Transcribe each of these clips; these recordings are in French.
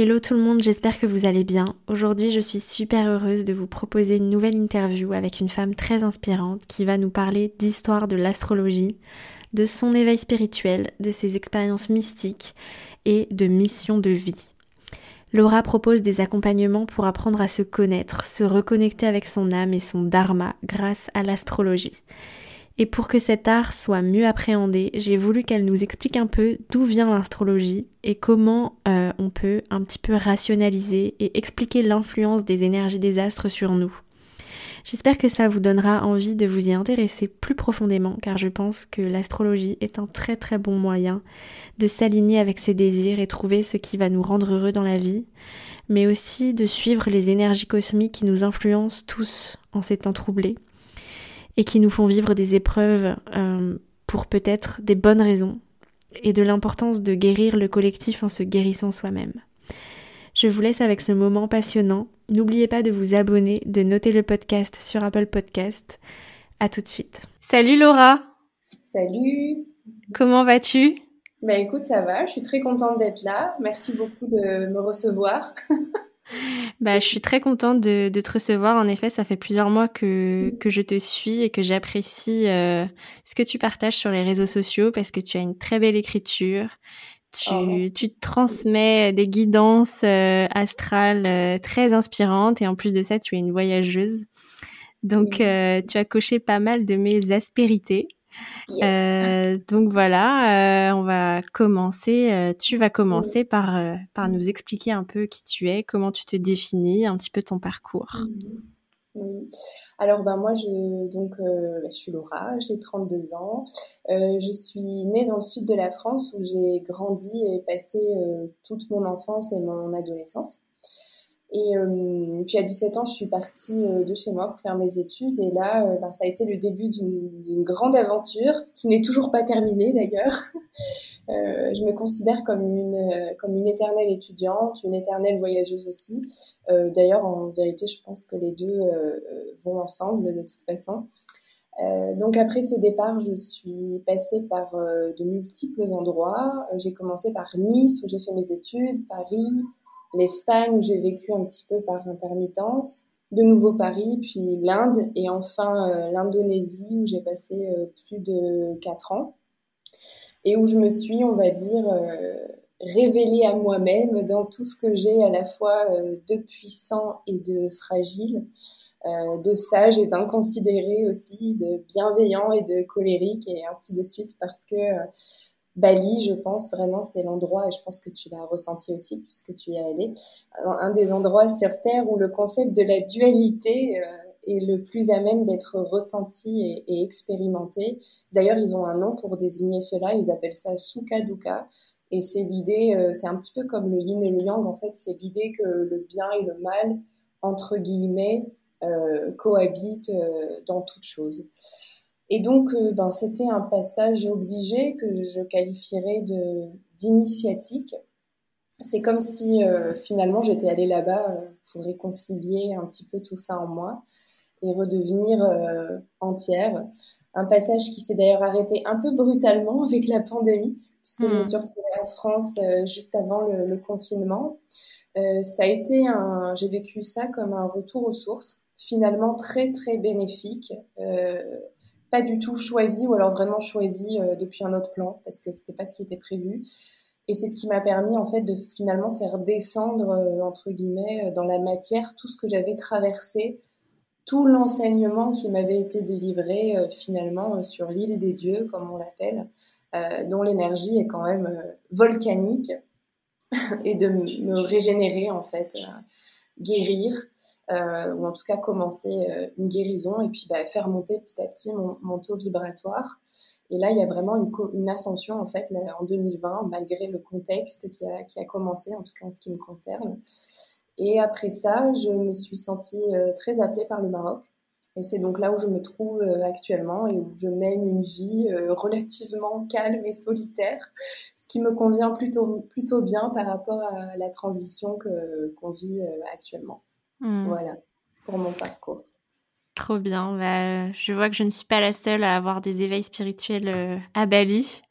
Hello tout le monde, j'espère que vous allez bien. Aujourd'hui, je suis super heureuse de vous proposer une nouvelle interview avec une femme très inspirante qui va nous parler d'histoire de l'astrologie, de son éveil spirituel, de ses expériences mystiques et de mission de vie. Laura propose des accompagnements pour apprendre à se connaître, se reconnecter avec son âme et son dharma grâce à l'astrologie. Et pour que cet art soit mieux appréhendé, j'ai voulu qu'elle nous explique un peu d'où vient l'astrologie et comment euh, on peut un petit peu rationaliser et expliquer l'influence des énergies des astres sur nous. J'espère que ça vous donnera envie de vous y intéresser plus profondément car je pense que l'astrologie est un très très bon moyen de s'aligner avec ses désirs et trouver ce qui va nous rendre heureux dans la vie, mais aussi de suivre les énergies cosmiques qui nous influencent tous en ces temps troublés et qui nous font vivre des épreuves euh, pour peut-être des bonnes raisons et de l'importance de guérir le collectif en se guérissant soi-même. Je vous laisse avec ce moment passionnant. N'oubliez pas de vous abonner, de noter le podcast sur Apple Podcast. À tout de suite. Salut Laura. Salut. Comment vas-tu? Bah écoute, ça va. Je suis très contente d'être là. Merci beaucoup de me recevoir. Bah, je suis très contente de, de, te recevoir. En effet, ça fait plusieurs mois que, que je te suis et que j'apprécie euh, ce que tu partages sur les réseaux sociaux parce que tu as une très belle écriture. Tu, oh, tu te transmets des guidances euh, astrales euh, très inspirantes et en plus de ça, tu es une voyageuse. Donc, euh, tu as coché pas mal de mes aspérités. Euh, donc voilà, euh, on va commencer. Euh, tu vas commencer par, par nous expliquer un peu qui tu es, comment tu te définis, un petit peu ton parcours. Oui. Alors ben moi je donc je suis Laura, j'ai 32 ans. je suis née dans le sud de la France où j'ai grandi et passé toute mon enfance et mon adolescence. Et euh, puis à 17 ans, je suis partie euh, de chez moi pour faire mes études. Et là, euh, ben, ça a été le début d'une grande aventure qui n'est toujours pas terminée d'ailleurs. Euh, je me considère comme une, comme une éternelle étudiante, une éternelle voyageuse aussi. Euh, d'ailleurs, en vérité, je pense que les deux vont ensemble de toute façon. donc après ce départ, je suis passée par de multiples endroits. J'ai commencé par Nice où j'ai fait mes études, Paris, l'Espagne où j'ai vécu un petit peu par intermittence, de nouveau Paris, puis l'Inde et enfin euh, l'Indonésie où j'ai passé euh, plus de quatre ans. Et où je me suis, on va dire, euh, révélée à moi-même dans tout ce que j'ai à la fois de puissant et de fragile, de sage et d'inconsidéré aussi, de bienveillant et de colérique et ainsi de suite parce que Bali, je pense vraiment, c'est l'endroit, et je pense que tu l'as ressenti aussi puisque tu y es allé, un des endroits sur Terre où le concept de la dualité euh, est le plus à même d'être ressenti et, expérimenté. D'ailleurs, ils ont un nom pour désigner cela, ils appellent ça Sukha Dukkha. Et c'est l'idée, euh, c'est un petit peu comme le yin et le yang, en fait, c'est l'idée que le bien et le mal, entre guillemets, euh, cohabitent dans toute chose. Et donc, euh, ben, c'était un passage obligé que je qualifierais de d'initiatique. C'est comme si euh, finalement j'étais allée là-bas euh, pour réconcilier un petit peu tout ça en moi et redevenir entière. Un passage qui s'est d'ailleurs arrêté un peu brutalement avec la pandémie, puisque je me hmm. suis retrouvée en France juste avant le, le confinement. ça a été un, j'ai vécu ça comme un retour aux sources, finalement très très bénéfique pas du tout choisi ou alors vraiment choisi euh, depuis un autre plan parce que c'était pas ce qui était prévu. Et c'est ce qui m'a permis en fait de finalement faire descendre entre guillemets dans la matière tout ce que j'avais traversé, tout l'enseignement qui m'avait été délivré finalement sur l'île des dieux comme on l'appelle, dont l'énergie est quand même volcanique et de me régénérer en fait, guérir euh, ou en tout cas commencer euh, une guérison et puis bah, faire monter petit à petit mon, taux vibratoire. Et là, il y a vraiment une, ascension en fait en 2020, malgré le contexte qui a, commencé, en tout cas en ce qui me concerne. Et après ça, je me suis sentie euh, très appelée par le Maroc. Et c'est donc là où je me trouve actuellement et où je mène une vie relativement calme et solitaire, ce qui me convient plutôt, plutôt bien par rapport à la transition qu'on vit actuellement. Hmm. Voilà, pour mon parcours. Trop bien. Bah, je vois que je ne suis pas la seule à avoir des éveils spirituels euh, à Bali.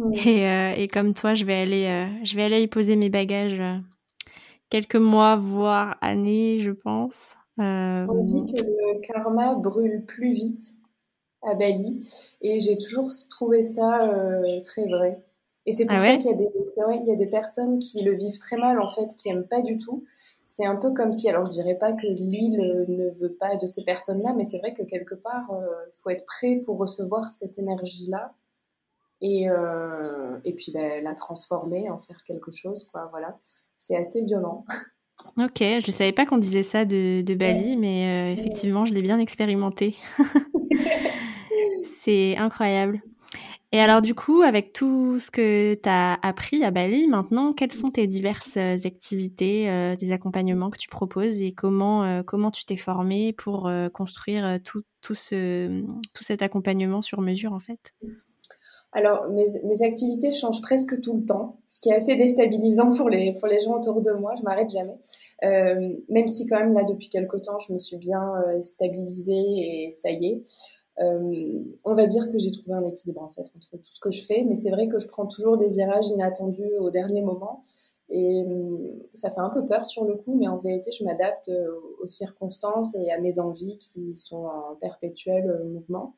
Euh, et, comme toi, je vais aller, euh, je vais aller y poser mes bagages quelques mois, voire années, je pense. On dit que le karma brûle plus vite à Bali. Et j'ai toujours trouvé ça très vrai. Et c'est pour ah ça qu'il y, a des, il y a des personnes qui le vivent très mal, en fait, qui aiment pas du tout. C'est un peu comme si, alors je dirais pas que l'île ne veut pas de ces personnes-là, mais c'est vrai que quelque part, il euh, faut être prêt pour recevoir cette énergie-là et, euh, et puis ben, la transformer, en faire quelque chose, quoi. Voilà. C'est assez violent. Ok, je ne savais pas qu'on disait ça de, de Bali, mais euh, effectivement, je l'ai bien expérimenté. c'est incroyable. Et alors du coup, avec tout ce que tu as appris à Bali, maintenant, quelles sont tes diverses euh, activités, euh, des accompagnements que tu proposes et comment, euh, comment tu t'es formé pour construire tout, tout, ce, tout cet accompagnement sur mesure en fait? Alors, mes, activités changent presque tout le temps, ce qui est assez déstabilisant pour les, pour les gens autour de moi. Je m'arrête jamais. Même si quand même là, depuis quelques temps, je me suis bien stabilisée et ça y est. Euh, on va dire que j'ai trouvé un équilibre en fait entre tout ce que je fais, mais c'est vrai que je prends toujours des virages inattendus au dernier moment et euh, ça fait un peu peur sur le coup, mais en vérité je m'adapte euh, aux circonstances et à mes envies qui sont en perpétuel mouvement.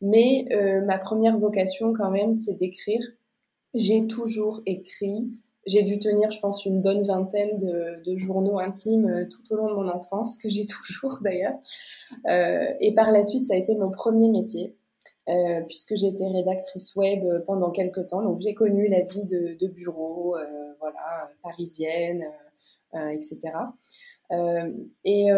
Mais ma première vocation quand même c'est d'écrire. J'ai toujours écrit, j'ai dû tenir, je pense, une bonne vingtaine de, journaux intimes euh, tout au long de mon enfance, que j'ai toujours d'ailleurs. Euh, et par la suite, ça a été mon premier métier, euh, puisque j'ai été rédactrice web pendant quelques temps. Donc j'ai connu la vie de, de bureau, voilà, parisienne, etc. et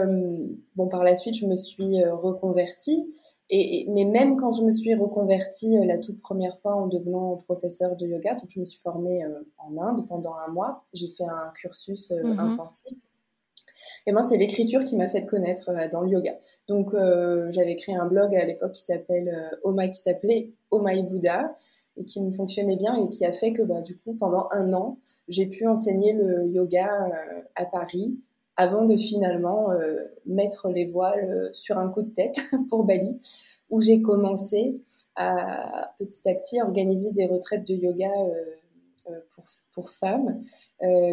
bon, par la suite, je me suis reconvertie et, mais même quand je me suis reconvertie euh, la toute première fois en devenant professeur de yoga, donc je me suis formée euh, en Inde pendant un mois, j'ai fait un cursus euh, mhm. intensif. Et moi, c'est l'écriture qui m'a fait connaître dans le yoga. Donc, j'avais créé un blog à l'époque qui s'appelle Oma, qui s'appelait Omai Buddha et qui me fonctionnait bien et qui a fait que, bah, du coup, pendant un an, j'ai pu enseigner le yoga à Paris avant de finalement euh, mettre les voiles euh, sur un coup de tête pour Bali, où j'ai commencé à petit à petit organiser des retraites de yoga euh, pour, pour, femmes,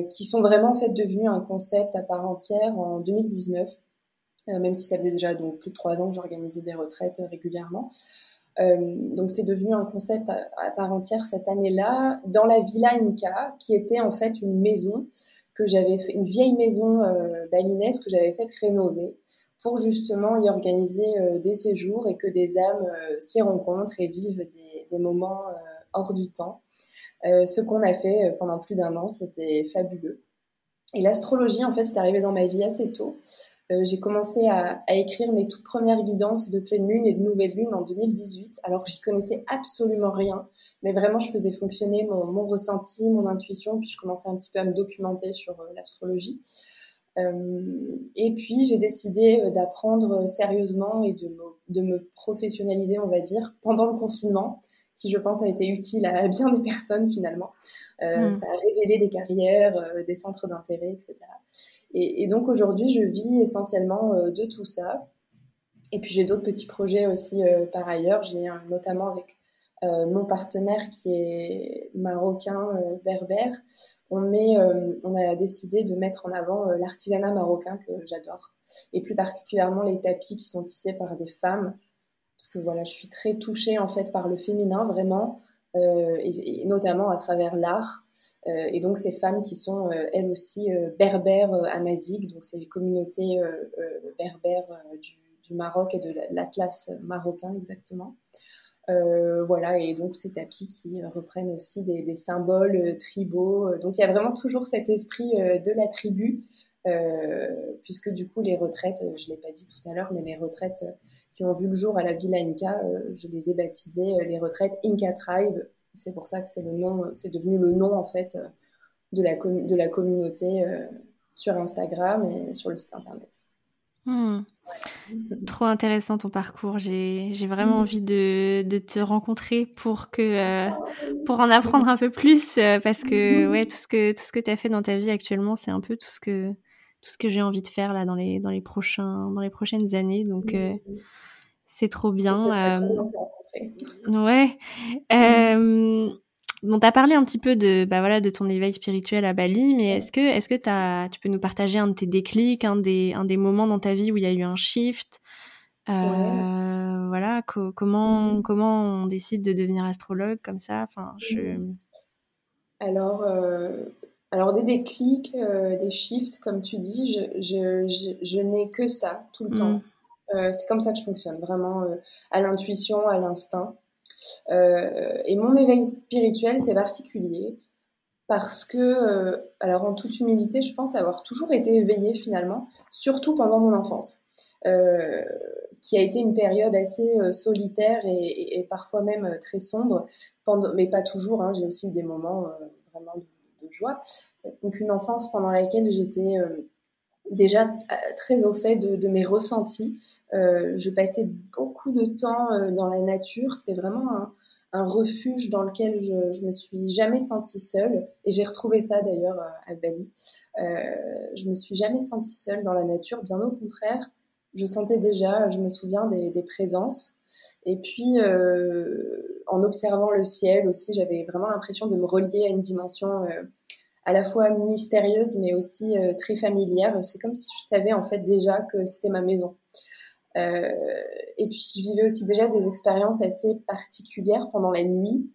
qui sont vraiment en fait devenues un concept à part entière en 2019, même si ça faisait déjà donc plus de trois ans que j'organisais des retraites régulièrement. donc c'est devenu un concept à, à part entière cette année-là dans la Villa Inca, qui était en fait une maison que j'avais fait, une vieille maison euh, balinaise que j'avais fait rénover pour justement y organiser euh, des séjours et que des âmes euh, s'y rencontrent et vivent des, des moments hors du temps. ce qu'on a fait pendant plus d'un an, c'était fabuleux. Et l'astrologie, en fait, est arrivée dans ma vie assez tôt. Euh, j'ai commencé à, écrire mes toutes premières guidances de pleine lune et de nouvelle lune en 2018, alors que j'y connaissais absolument rien. Mais vraiment, je faisais fonctionner mon, ressenti, mon intuition, puis je commençais un petit peu à me documenter sur euh, l'astrologie. Euh, et puis, j'ai décidé d'apprendre sérieusement et de me, de me, professionnaliser, on va dire, pendant le confinement, qui, je pense, a été utile à bien des personnes finalement. Hmm. Ça a révélé des carrières, des centres d'intérêt, etc. Et, donc aujourd'hui, je vis essentiellement euh, de tout ça. Et puis j'ai d'autres petits projets aussi euh, par ailleurs. J'ai notamment avec euh, mon partenaire qui est marocain berbère. On, met, on a décidé de mettre en avant l'artisanat marocain que j'adore. Et plus particulièrement les tapis qui sont tissés par des femmes. Parce que voilà, je suis très touchée en fait par le féminin, vraiment. Et, notamment à travers l'art. et donc ces femmes qui sont elles aussi berbères amaziques, donc c'est les communautés berbères du, du, Maroc et de l'Atlas marocain exactement. Euh, voilà, et donc ces tapis qui reprennent aussi des, symboles euh, tribaux. Euh, donc il y a vraiment toujours cet esprit de la tribu, puisque du coup les retraites, je ne l'ai pas dit tout à l'heure, mais les retraites qui ont vu le jour à la Villa Inca, je les ai baptisées les retraites Inca Tribe. C'est pour ça que c'est le nom, c'est devenu le nom en fait de la, de la communauté sur Instagram et sur le site internet. Hmm. Trop intéressant ton parcours. J'ai vraiment hmm. envie de, de, te rencontrer pour que euh, pour en apprendre un peu plus euh, parce que hmm. ouais tout ce que tout ce que tu as fait dans ta vie actuellement, c'est un peu tout ce que tout ce que j'ai envie de faire là dans les dans les prochains dans les prochaines années. Donc euh, c'est trop bien. ouais. Bon, tu as parlé un petit peu de, bah voilà, de ton éveil spirituel à Bali, mais est-ce que, est-ce que as, tu peux nous partager un de tes déclics, un des, un des moments dans ta vie où il y a eu un shift? Euh, Voilà, comment, mmh. comment on décide de devenir astrologue comme ça? Enfin, je... Mmh. Alors, euh, alors, des déclics, euh, des shifts, comme tu dis, je, je, je, n'ai que ça tout le temps. Mmh. c'est comme ça que je fonctionne, vraiment à l'intuition, à l'instinct. Euh, et mon éveil spirituel, c'est particulier parce que, euh, alors en toute humilité, je pense avoir toujours été éveillée finalement, surtout pendant mon enfance, euh, qui a été une période assez solitaire et, parfois même très sombre, pendant, mais pas toujours, hein, j'ai aussi eu des moments vraiment de, joie. Donc une enfance pendant laquelle j'étais déjà euh, très au fait de, mes ressentis. Euh, je passais beaucoup de temps euh, dans la nature. C'était vraiment un, refuge dans lequel je, je me suis jamais sentie seule. Et j'ai retrouvé ça d'ailleurs à Bali. je me suis jamais sentie seule dans la nature. Bien au contraire, je sentais déjà, je me souviens des, présences. Et puis, en observant le ciel aussi, j'avais vraiment l'impression de me relier à une dimension à la fois mystérieuse mais aussi euh, très familière. C'est comme si je savais en fait déjà que c'était ma maison. Euh, et puis je vivais aussi déjà des expériences assez particulières pendant la nuit.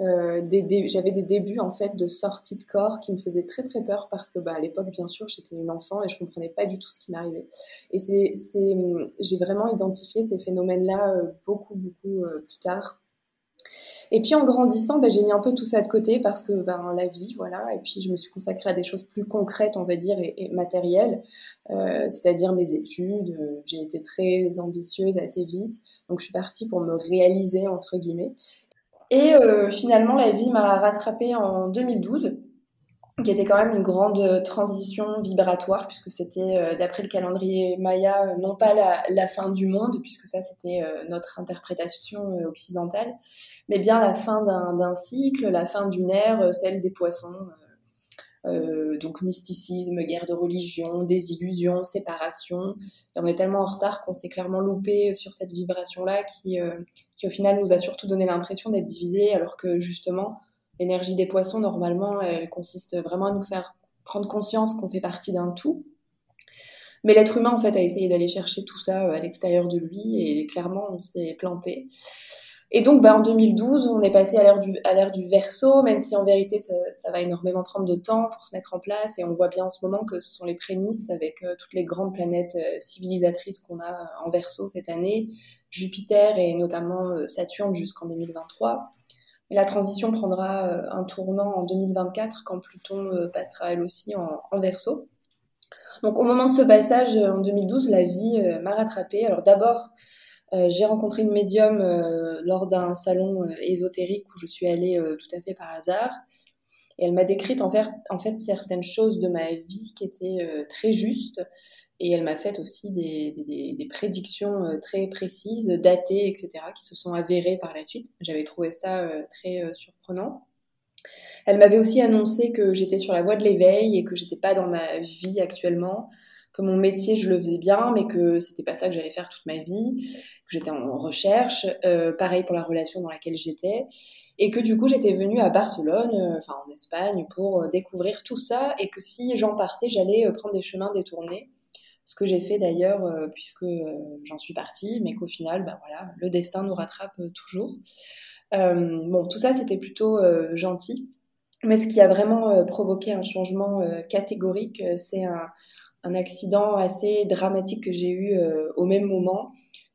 Euh, j'avais des débuts en fait de sortie de corps qui me faisaient très très peur parce que bah, à l'époque bien sûr j'étais une enfant et je comprenais pas du tout ce qui m'arrivait et j'ai vraiment identifié ces phénomènes là beaucoup beaucoup plus tard et puis en grandissant, ben, j'ai mis un peu tout ça de côté parce que ben, la vie, voilà. Et puis je me suis consacrée à des choses plus concrètes, on va dire, et, matérielles, euh, c'est-à-dire mes études. J'ai été très ambitieuse assez vite, donc je suis partie pour me réaliser entre guillemets. Et euh, finalement, la vie m'a rattrapée en 2012 qui était quand même une grande euh, transition vibratoire, puisque c'était, euh, d'après le calendrier Maya, euh, non pas la, fin du monde, puisque ça c'était notre interprétation occidentale, mais bien la fin d'un cycle, la fin d'une ère, celle des poissons. Donc mysticisme, guerre de religion, désillusion, séparation. Et on est tellement en retard qu'on s'est clairement loupé sur cette vibration-là qui, qui au final nous a surtout donné l'impression d'être divisé, alors que justement L'énergie des poissons, normalement, elle consiste vraiment à nous faire prendre conscience qu'on fait partie d'un tout. Mais l'être humain, en fait, a essayé d'aller chercher tout ça euh, à l'extérieur de lui et clairement, on s'est planté. Et donc, bah, en 2012, on est passé à l'ère du, verso, même si en vérité, ça, va énormément prendre de temps pour se mettre en place. Et on voit bien en ce moment que ce sont les prémices avec euh, toutes les grandes planètes euh, civilisatrices qu'on a en verso cette année, Jupiter et notamment Saturne jusqu'en 2023 la transition prendra euh, un tournant en 2024 quand Pluton euh, passera elle aussi en, verso. Donc au moment de ce passage euh, en 2012, la vie m'a rattrapée. Alors d'abord, j'ai rencontré une médium lors d'un salon ésotérique où je suis allée tout à fait par hasard. Et elle m'a décrite en fait certaines choses de ma vie qui étaient très justes. Et elle m'a fait aussi des, prédictions euh, très précises, datées, etc., qui se sont avérées par la suite. J'avais trouvé ça euh, très euh, surprenant. Elle m'avait aussi annoncé que j'étais sur la voie de l'éveil et que j'étais pas dans ma vie actuellement, que mon métier je le faisais bien, mais que c'était pas ça que j'allais faire toute ma vie, que j'étais en recherche. pareil pour la relation dans laquelle j'étais, et que du coup j'étais venue à Barcelone, enfin en Espagne, pour découvrir tout ça, et que si j'en partais, j'allais prendre des chemins détournés ce que j'ai fait d'ailleurs euh, puisque euh, j'en suis partie, mais qu'au final, bah, voilà, le destin nous rattrape euh, toujours. bon, tout ça, c'était plutôt gentil. Mais ce qui a vraiment provoqué un changement catégorique, c'est un, un, accident assez dramatique que j'ai eu au même moment.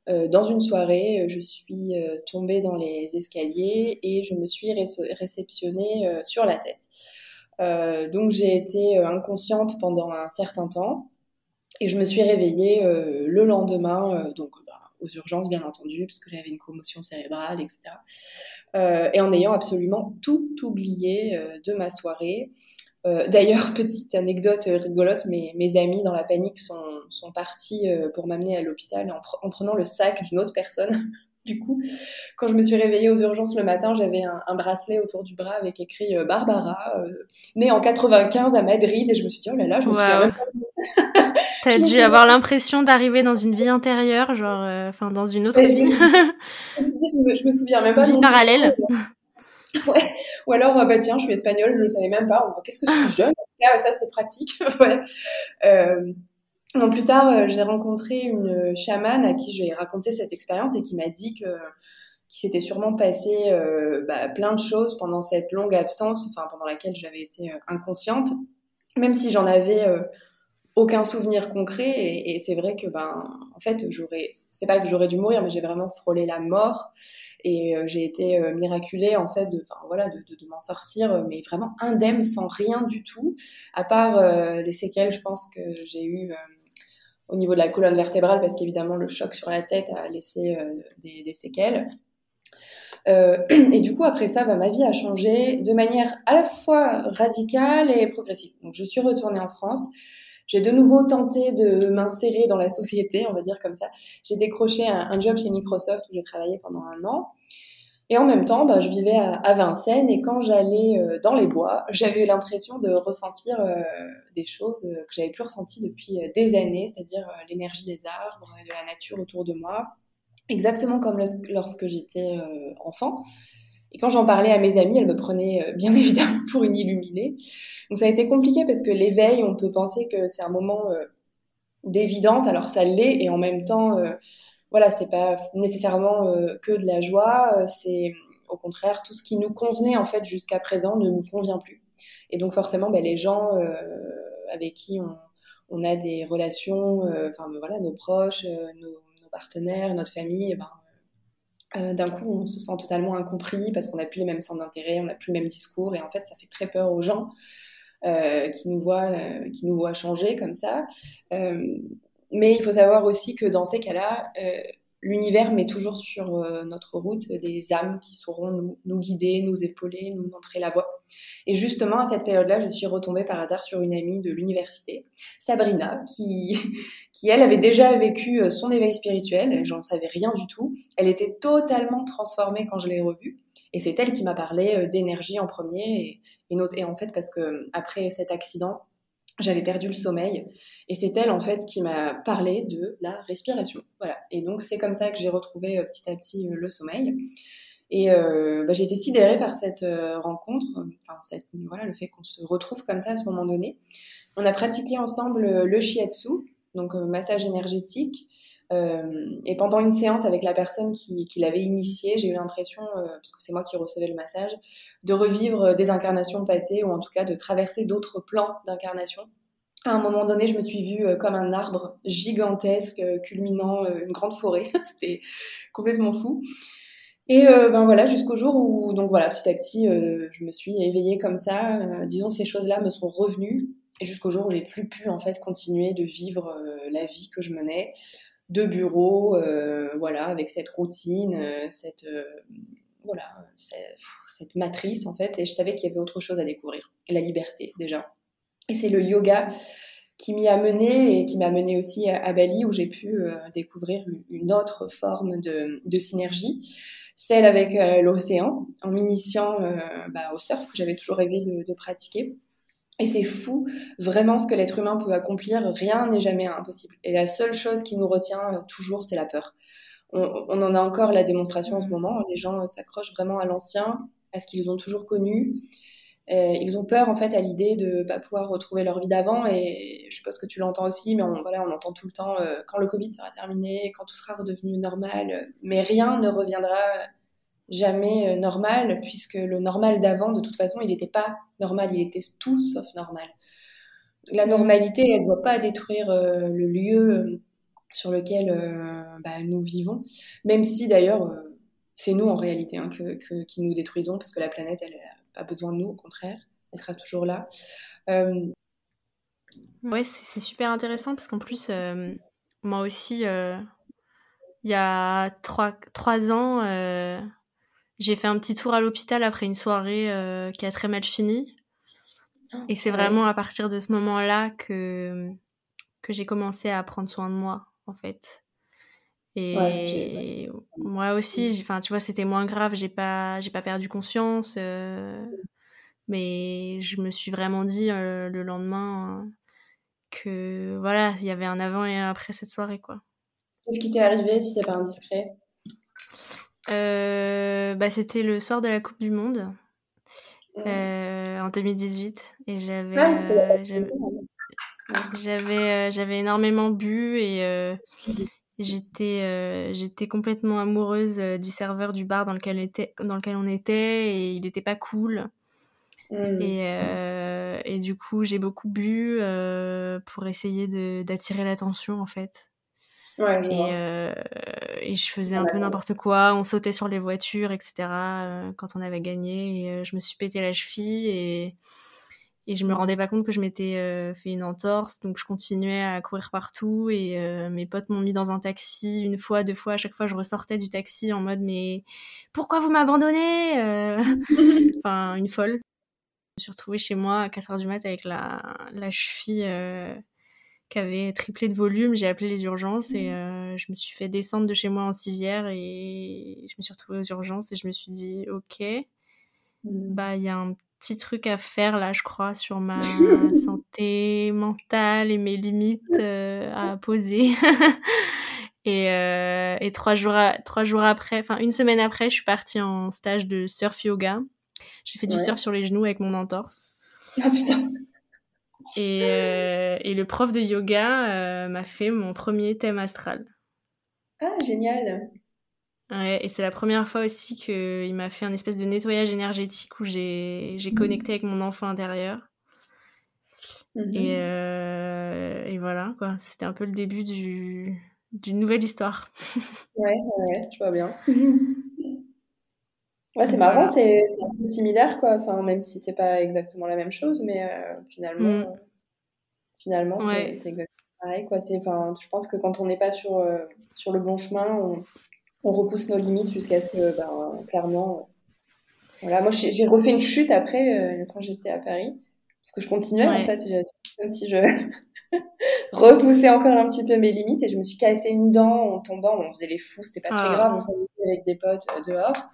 dans une soirée, je suis tombée dans les escaliers et je me suis réceptionnée sur la tête. donc j'ai été inconsciente pendant un certain temps. Et je me suis réveillée euh, le lendemain, euh, donc bah, aux urgences bien entendu, parce que j'avais une commotion cérébrale, etc. Euh, et en ayant absolument tout oublié de ma soirée. D'ailleurs, petite anecdote rigolote, mes, amis dans la panique sont, sont partis pour m'amener à l'hôpital en, en, prenant le sac d'une autre personne. Du coup, quand je me suis réveillée aux urgences le matin, j'avais un, bracelet autour du bras avec écrit Barbara, née en 95 à Madrid, et je me suis dit, oh là là, je me suis T'as dû avoir l'impression d'arriver dans une vie intérieure, genre, euh, enfin, dans une autre vie. je, me, souviens même pas. Vie parallèle. Ouais. Ou alors, euh, bah tiens, je suis espagnole, je ne savais même pas. Qu'est-ce que je suis jeune? Ça, c'est pratique. ouais. euh, plus tard, euh, j'ai rencontré une chamane à qui j'ai raconté cette expérience et qui m'a dit que qu'il s'était sûrement passé bah, plein de choses pendant cette longue absence, enfin pendant laquelle j'avais été inconsciente, même si j'en avais aucun souvenir concret. Et, c'est vrai que ben en fait j'aurais c'est pas que j'aurais dû mourir mais j'ai vraiment frôlé la mort. Et euh, j'ai été euh, miraculée en fait de voilà de, de, m'en sortir mais vraiment indemne sans rien du tout à part euh, les séquelles je pense que j'ai eu au niveau de la colonne vertébrale parce qu'évidemment le choc sur la tête a laissé des, des, séquelles et du coup, après ça, bah, ma vie a changé de manière à la fois radicale et progressive. Donc, je suis retournée en France j'ai de nouveau tenté de m'insérer dans la société, on va dire comme ça. J'ai décroché un, job chez Microsoft où j'ai travaillé pendant un an. Et en même temps, bah, je vivais à, Vincennes et quand j'allais euh, dans les bois, j'avais l'impression de ressentir euh, des choses euh, que j'avais plus ressenties depuis des années, c'est-à-dire l'énergie des arbres, de la nature autour de moi, exactement comme lorsque j'étais enfant. Et quand j'en parlais à mes amis, elles me prenaient bien évidemment pour une illuminée. Donc ça a été compliqué parce que l'éveil, on peut penser que c'est un moment d'évidence, alors ça l'est, et en même temps, voilà, c'est pas nécessairement que de la joie, c'est au contraire tout ce qui nous convenait en fait jusqu'à présent ne nous convient plus. Et donc forcément, ben, les gens avec qui on, a des relations, enfin voilà, nos proches, nos, partenaires, notre famille, eh ben, euh, d'un coup, on se sent totalement incompris parce qu'on n'a plus les mêmes centres d'intérêt, on n'a plus le même discours, et en fait, ça fait très peur aux gens euh, qui nous voient, euh, qui nous voient changer comme ça. Mais il faut savoir aussi que dans ces cas-là, l'univers met toujours sur euh, notre route des âmes qui sauront nous, guider, nous épauler, nous montrer la voie. Et justement, à cette période-là, je suis retombée par hasard sur une amie de l'université, Sabrina, qui, qui elle avait déjà vécu euh, son éveil spirituel, j'en savais rien du tout. Elle était totalement transformée quand je l'ai revue. Et c'est elle qui m'a parlé euh, d'énergie en premier. Et, et, et en fait, parce que après cet accident, j'avais perdu le sommeil et c'est elle en fait qui m'a parlé de la respiration. Voilà. Et donc c'est comme ça que j'ai retrouvé euh, petit à petit euh, le sommeil. Et euh, bah, j'ai été sidérée par cette rencontre, enfin cette, voilà, le fait qu'on se retrouve comme ça à ce moment donné. On a pratiqué ensemble le shiatsu, donc massage énergétique. Et pendant une séance avec la personne qui, l'avait initié, j'ai eu l'impression, parce que c'est moi qui recevais le massage, de revivre des incarnations passées ou en tout cas de traverser d'autres plans d'incarnation à un moment donné, je me suis vue euh, comme un arbre gigantesque, euh, culminant euh, une grande forêt. C'était complètement fou. Et ben voilà, jusqu'au jour où, donc voilà, petit à petit, je me suis éveillée comme ça. disons, ces choses-là me sont revenues. Et jusqu'au jour où j'ai plus pu en fait continuer de vivre la vie que je menais, de bureau, voilà, avec cette routine, cette voilà, cette matrice en fait. Et je savais qu'il y avait autre chose à découvrir, la liberté déjà. Et c'est le yoga qui m'y a mené et qui m'a mené aussi à, Bali où j'ai pu euh, découvrir une autre forme de, synergie, celle avec euh, l'océan, en m'initiant euh, bah, au surf que j'avais toujours rêvé de, pratiquer. Et c'est fou, vraiment, ce que l'être humain peut accomplir, rien n'est jamais impossible. Et la seule chose qui nous retient toujours, c'est la peur. On, on, en a encore la démonstration en ce moment, les gens s'accrochent vraiment à l'ancien, à ce qu'ils ont toujours connu, euh, ils ont peur en fait à l'idée de pas pouvoir retrouver leur vie d'avant et je suppose que tu l'entends aussi, mais on, voilà, on entend tout le temps euh, quand le Covid sera terminé, quand tout sera redevenu normal, mais rien ne reviendra jamais normal, puisque le normal d'avant, de toute façon, il n'était pas normal, il était tout sauf normal. La normalité, elle ne doit pas détruire le lieu sur lequel bah, nous vivons, même si d'ailleurs c'est nous en réalité hein, que, qui nous détruisons parce que la planète, elle n'a pas besoin de nous, au contraire, elle sera toujours là. Euh... Ouais, c'est super intéressant parce qu'en plus, euh, moi aussi, euh, il y a trois, trois ans, euh, j'ai fait un petit tour à l'hôpital après une soirée qui a très mal fini. Et c'est vraiment à partir de ce moment-là que, que j'ai commencé à prendre soin de moi, en fait. Et moi aussi, enfin, tu vois, c'était moins grave. J'ai pas, j'ai pas perdu conscience, euh, mais je me suis vraiment dit euh, le lendemain euh, que voilà, il y avait un avant et un après cette soirée, quoi. Qu'est-ce qui t'est arrivé si c'est pas indiscret? Bah, c'était le soir de la Coupe du Monde en 2018 et j'avais, ah, j'avais, j'avais énormément bu et J'étais euh, j'étais complètement amoureuse euh, du serveur du bar dans lequel, était, dans lequel on était et il n'était pas cool. Mmh. Et, euh, et, du coup, j'ai beaucoup bu pour essayer d'attirer l'attention en fait. Ouais, et, et, je faisais un peu n'importe quoi. On sautait sur les voitures, etc. quand on avait gagné. Et je me suis pété la cheville et et je me rendais pas compte que je m'étais euh, fait une entorse donc je continuais à courir partout et euh, mes potes m'ont mis dans un taxi une fois deux fois à chaque fois je ressortais du taxi en mode mais pourquoi vous m'abandonnez euh? enfin une folle je me suis retrouvée chez moi à 4 heures du mat avec la, la cheville qui avait triplé de volume j'ai appelé les urgences et je me suis fait descendre de chez moi en civière et je me suis retrouvée aux urgences et je me suis dit ok mmh. bah il y a un petit truc à faire là, je crois, sur ma santé mentale et mes limites euh, à poser. et, euh, et trois, jours trois jours après, enfin une semaine après, je suis partie en stage de surf yoga. J'ai fait du surf sur les genoux avec mon entorse. Ah putain et, euh, et le prof de yoga m'a fait mon premier thème astral. Ah, génial Ouais, et c'est la première fois aussi qu'il m'a fait un espèce de nettoyage énergétique où j'ai mmh. connecté avec mon enfant intérieur. Mmh et, euh, et, voilà, quoi. C'était un peu le début du, d'une nouvelle histoire. ouais, ouais, tu vois bien. Ouais, c'est marrant, c'est un peu similaire, quoi. Enfin, même si c'est pas exactement la même chose, mais euh, finalement, mmh. finalement c'est exactement pareil, quoi. Enfin, je pense que quand on n'est pas sur, euh, sur le bon chemin, on on repousse nos limites jusqu'à ce que, ben, clairement, voilà. Moi, j'ai refait une chute après euh, quand j'étais à Paris, parce que je continuais en fait, comme si je repoussais encore un petit peu mes limites et je me suis cassé une dent en tombant. On faisait les fous, c'était pas très ah. grave, on s'amusait avec des potes euh, dehors.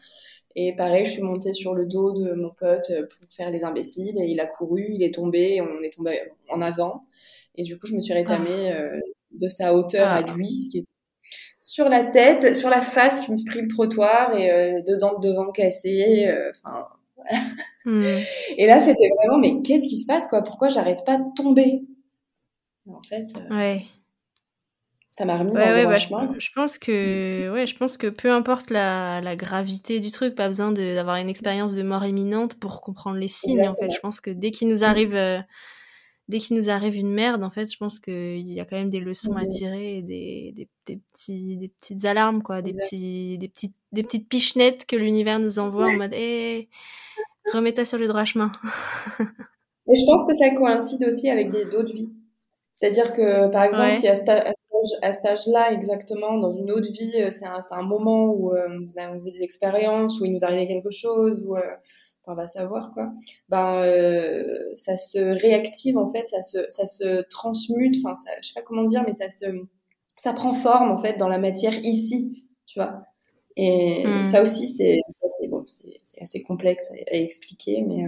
Et pareil, je suis montée sur le dos de mon pote euh, pour faire les imbéciles et il a couru, il est tombé, on est tombé en avant. Et du coup, je me suis rétamée ah. de sa hauteur à ah. lui, ce qui est sur la tête, sur la face, je me suis pris le trottoir et euh, dedans devant cassé. Euh, enfin, hmm. Et là, c'était vraiment, mais qu'est-ce qui se passe, quoi? Pourquoi j'arrête pas de tomber? En fait, euh, ouais. Ça m'a remis dans le bah, Je, pense que, ouais, je pense que peu importe la, la gravité du truc, pas besoin d'avoir une expérience de mort imminente pour comprendre les signes. En fait, je pense que dès qu'il nous arrive dès qu'il nous arrive une merde, en fait, je pense qu'il y a quand même des leçons à tirer et des, des, des, petits, des petites alarmes, quoi, des, petits, des, petites, des petites pichenettes que l'univers nous envoie en mode hé, remets-toi sur le droit chemin. et je pense que ça coïncide aussi avec des d'autres vies. C'est-à-dire que, par exemple, si à, cet âge-là, exactement, dans une autre vie, euh, c'est un, un, moment où euh, vous avez des expériences, où il nous arrivait quelque chose, où euh, on va savoir quoi, ben euh, ça se réactive en fait, ça se ça se transmute, enfin je sais pas comment dire, mais ça se ça prend forme en fait dans la matière ici, tu vois. Et hmm. ça aussi c'est bon, assez complexe à, expliquer, mais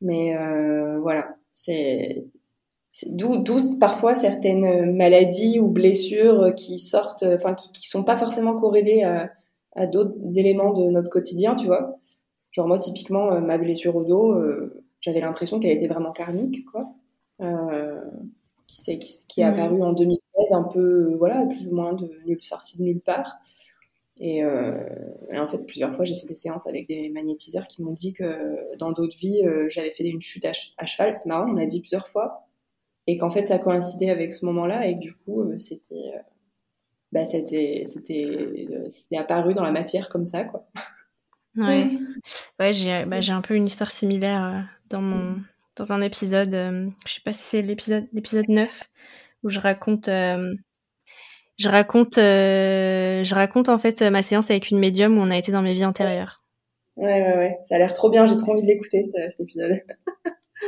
mais voilà, c'est d'où parfois certaines maladies ou blessures qui sortent, enfin qui qui sont pas forcément corrélées à, à d'autres éléments de notre quotidien, tu vois. Genre moi, typiquement, euh, ma blessure au dos, euh, j'avais l'impression qu'elle était vraiment karmique, quoi. Euh, qui, qui, qui, est apparue en 2016, un peu, voilà, plus ou moins de nulle sortie de nulle part. Et, en fait, plusieurs fois, j'ai fait des séances avec des magnétiseurs qui m'ont dit que dans d'autres vies, j'avais fait une chute à, cheval. C'est marrant, on l'a dit plusieurs fois. Et qu'en fait, ça coïncidait avec ce moment-là et que du coup, c'était bah, c'était c'était apparu dans la matière comme ça quoi. Ouais. Ouais, j'ai bah, j'ai un peu une histoire similaire euh, dans mon dans un épisode euh, je sais pas si c'est l'épisode l'épisode 9 où je raconte euh, je raconte je raconte en fait ma séance avec une médium où on a été dans mes vies antérieures. Ouais ouais ouais, ça a l'air trop bien, j'ai trop envie de l'écouter cet épisode.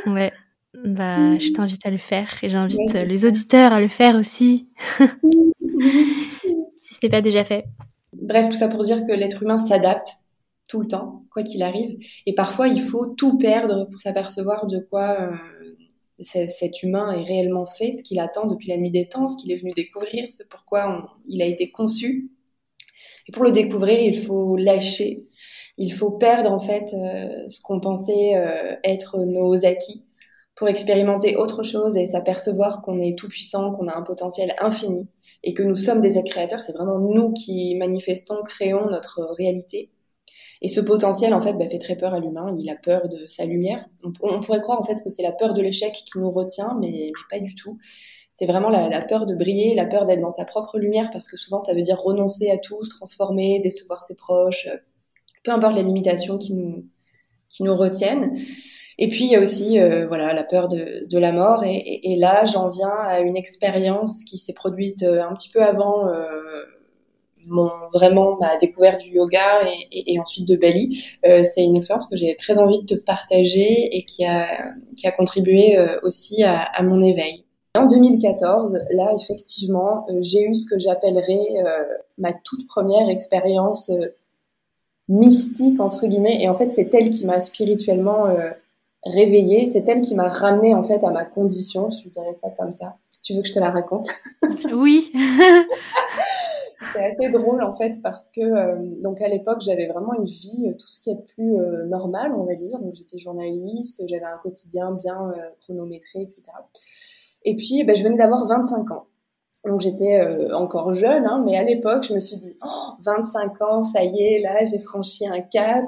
ouais. Bah, je t'invite à le faire et j'invite les auditeurs à le faire aussi. si ce n'est pas déjà fait. Bref, tout ça pour dire que l'être humain s'adapte tout le temps, quoi qu'il arrive. Et parfois, il faut tout perdre pour s'apercevoir de quoi euh, cet humain est réellement fait, ce qu'il attend depuis la nuit des temps, ce qu'il est venu découvrir, ce pourquoi il a été conçu. Et pour le découvrir, il faut lâcher, il faut perdre en fait euh, ce qu'on pensait euh, être nos acquis pour expérimenter autre chose et s'apercevoir qu'on est tout puissant, qu'on a un potentiel infini et que nous sommes des êtres créateurs. C'est vraiment nous qui manifestons, créons notre réalité. Et ce potentiel, en fait, bah, fait très peur à l'humain. Il a peur de sa lumière. On, pourrait croire, en fait, que c'est la peur de l'échec qui nous retient, mais, pas du tout. C'est vraiment la, peur de briller, la peur d'être dans sa propre lumière, parce que souvent, ça veut dire renoncer à tout, se transformer, décevoir ses proches, euh, peu importe les limitations qui nous, qui nous retiennent. Et puis il y a aussi euh, voilà la peur de, de la mort. Et, et, et là, j'en viens à une expérience qui s'est produite euh, un petit peu avant euh, mon vraiment ma découverte du yoga et, et ensuite de Bali. Euh, c'est une expérience que j'ai très envie de te partager et qui a qui a contribué aussi à, à, mon éveil. En 2014, là effectivement, j'ai eu ce que j'appellerais ma toute première expérience mystique entre guillemets. Et en fait, c'est elle qui m'a spirituellement réveillée. C'est elle qui m'a ramenée en fait à ma condition, je dirais ça comme ça. Tu veux que je te la raconte? Oui. c'est assez drôle en fait parce que euh, donc à l'époque j'avais vraiment une vie euh, tout ce qui est plus euh, normal on va dire donc j'étais journaliste j'avais un quotidien bien chronométré etc et puis ben, je venais d'avoir 25 ans donc j'étais encore jeune, hein, mais à l'époque, je me suis dit, oh, 25 ans, ça y est, là, j'ai franchi un cap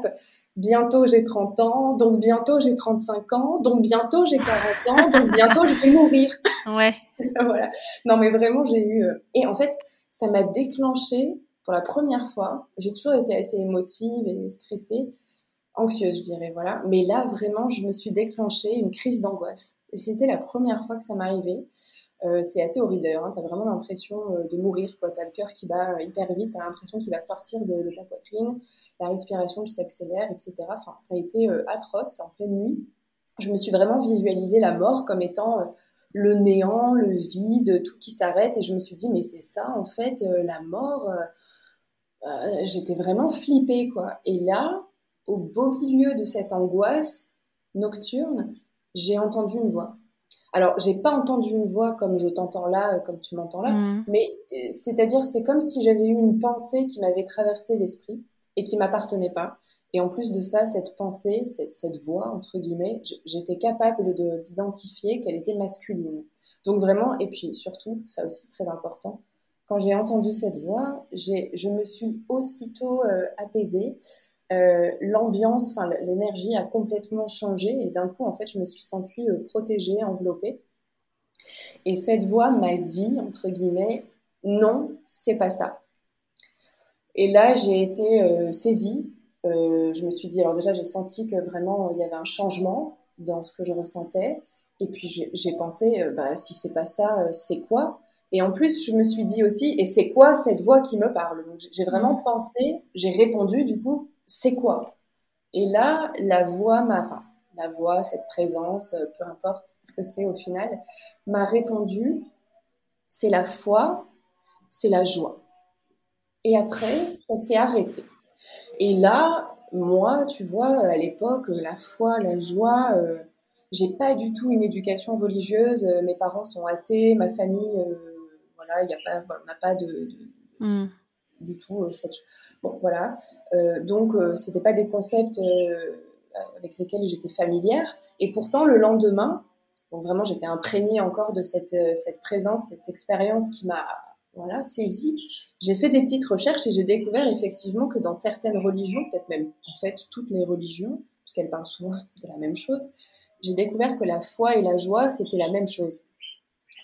bientôt j'ai 30 ans, donc bientôt j'ai 35 ans, donc bientôt j'ai 40 ans, donc bientôt je vais mourir. Ouais. voilà. Non mais vraiment j'ai eu euh, et en fait ça m'a déclenché pour la première fois. J'ai toujours été assez émotive et stressée, anxieuse je dirais voilà, mais là vraiment je me suis déclenché une crise d'angoisse et c'était la première fois que ça m'arrivait. Euh, c'est assez horrible d'ailleurs, hein. tu as vraiment l'impression euh, de mourir, tu as le cœur qui bat hyper vite, tu as l'impression qu'il va sortir de, ta poitrine, la respiration qui s'accélère, etc. Enfin, ça a été euh, atroce en pleine nuit. Je me suis vraiment visualisé la mort comme étant le néant, le vide, tout qui s'arrête, et je me suis dit, mais c'est ça en fait, la mort. J'étais vraiment flippée, quoi. Et là, au beau milieu de cette angoisse nocturne, j'ai entendu une voix alors, j'ai pas entendu une voix comme je t'entends là, euh, comme tu m'entends là, mmh. mais euh, c'est-à-dire, c'est comme si j'avais eu une pensée qui m'avait traversé l'esprit et qui m'appartenait pas. Et en plus de ça, cette pensée, cette, cette voix, entre guillemets, j'étais capable d'identifier qu'elle était masculine. Donc vraiment, et puis surtout, ça aussi très important, quand j'ai entendu cette voix, je me suis aussitôt euh, apaisée. Euh, l'ambiance, enfin l'énergie a complètement changé et d'un coup en fait je me suis sentie euh, protégée, enveloppée. Et cette voix m'a dit entre guillemets non, c'est pas ça. Et là j'ai été euh, saisie. je me suis dit alors déjà j'ai senti que vraiment il y avait un changement dans ce que je ressentais. Et puis j'ai pensé bah si c'est pas ça, c'est quoi? Et en plus, je me suis dit aussi, et c'est quoi cette voix qui me parle? Donc j'ai vraiment mmh. pensé, j'ai répondu du coup, c'est quoi? Et là, la voix m'a, la voix, cette présence, euh, peu importe ce que c'est au final, m'a répondu, c'est la foi, c'est la joie. Et après, ça s'est arrêté. Et là, moi, tu vois, à l'époque, la foi, la joie, euh, j'ai pas du tout une éducation religieuse. Euh, mes parents sont athées, ma famille, voilà, il a pas, on n'a pas de, hmm. Du tout cette Bon, voilà. Euh, donc, euh, c'était pas des concepts euh, avec lesquels j'étais familière. Et pourtant, le lendemain, donc vraiment, j'étais imprégnée encore de cette, cette présence, cette expérience qui m'a voilà, saisi. J'ai fait des petites recherches et j'ai découvert effectivement que dans certaines religions, peut-être même en fait toutes les religions, puisqu'elles parlent souvent de la même chose, j'ai découvert que la foi et la joie, c'était la même chose.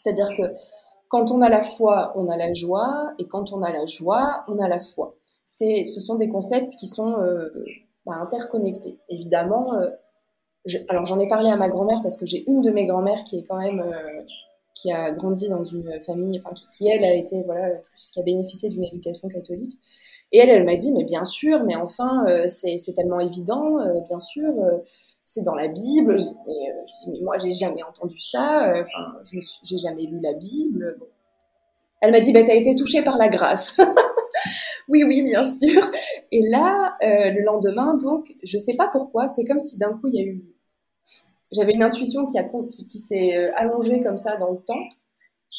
C'est-à-dire que quand on a la foi, on a la joie, et quand on a la joie, on a la foi. C'est, ce sont des concepts qui sont euh, bah, interconnectés. Évidemment, euh, alors j'en ai parlé à ma grand-mère parce que j'ai une de mes grand-mères qui est quand même euh, qui a grandi dans une famille, enfin qui, elle a été voilà, qui a bénéficié d'une éducation catholique. Et elle, elle m'a dit mais bien sûr, mais enfin c'est, c'est tellement évident, bien sûr c'est dans la Bible. Mais, mais moi, j'ai jamais entendu ça. Enfin, je j'ai jamais lu la Bible. Elle m'a dit, bah, t'as été touchée par la grâce. oui, oui, bien sûr. Et là, euh, le lendemain, donc, je sais pas pourquoi, c'est comme si d'un coup, il y a eu. J'avais une intuition qui, qui, s'est euh, allongée comme ça dans le temps.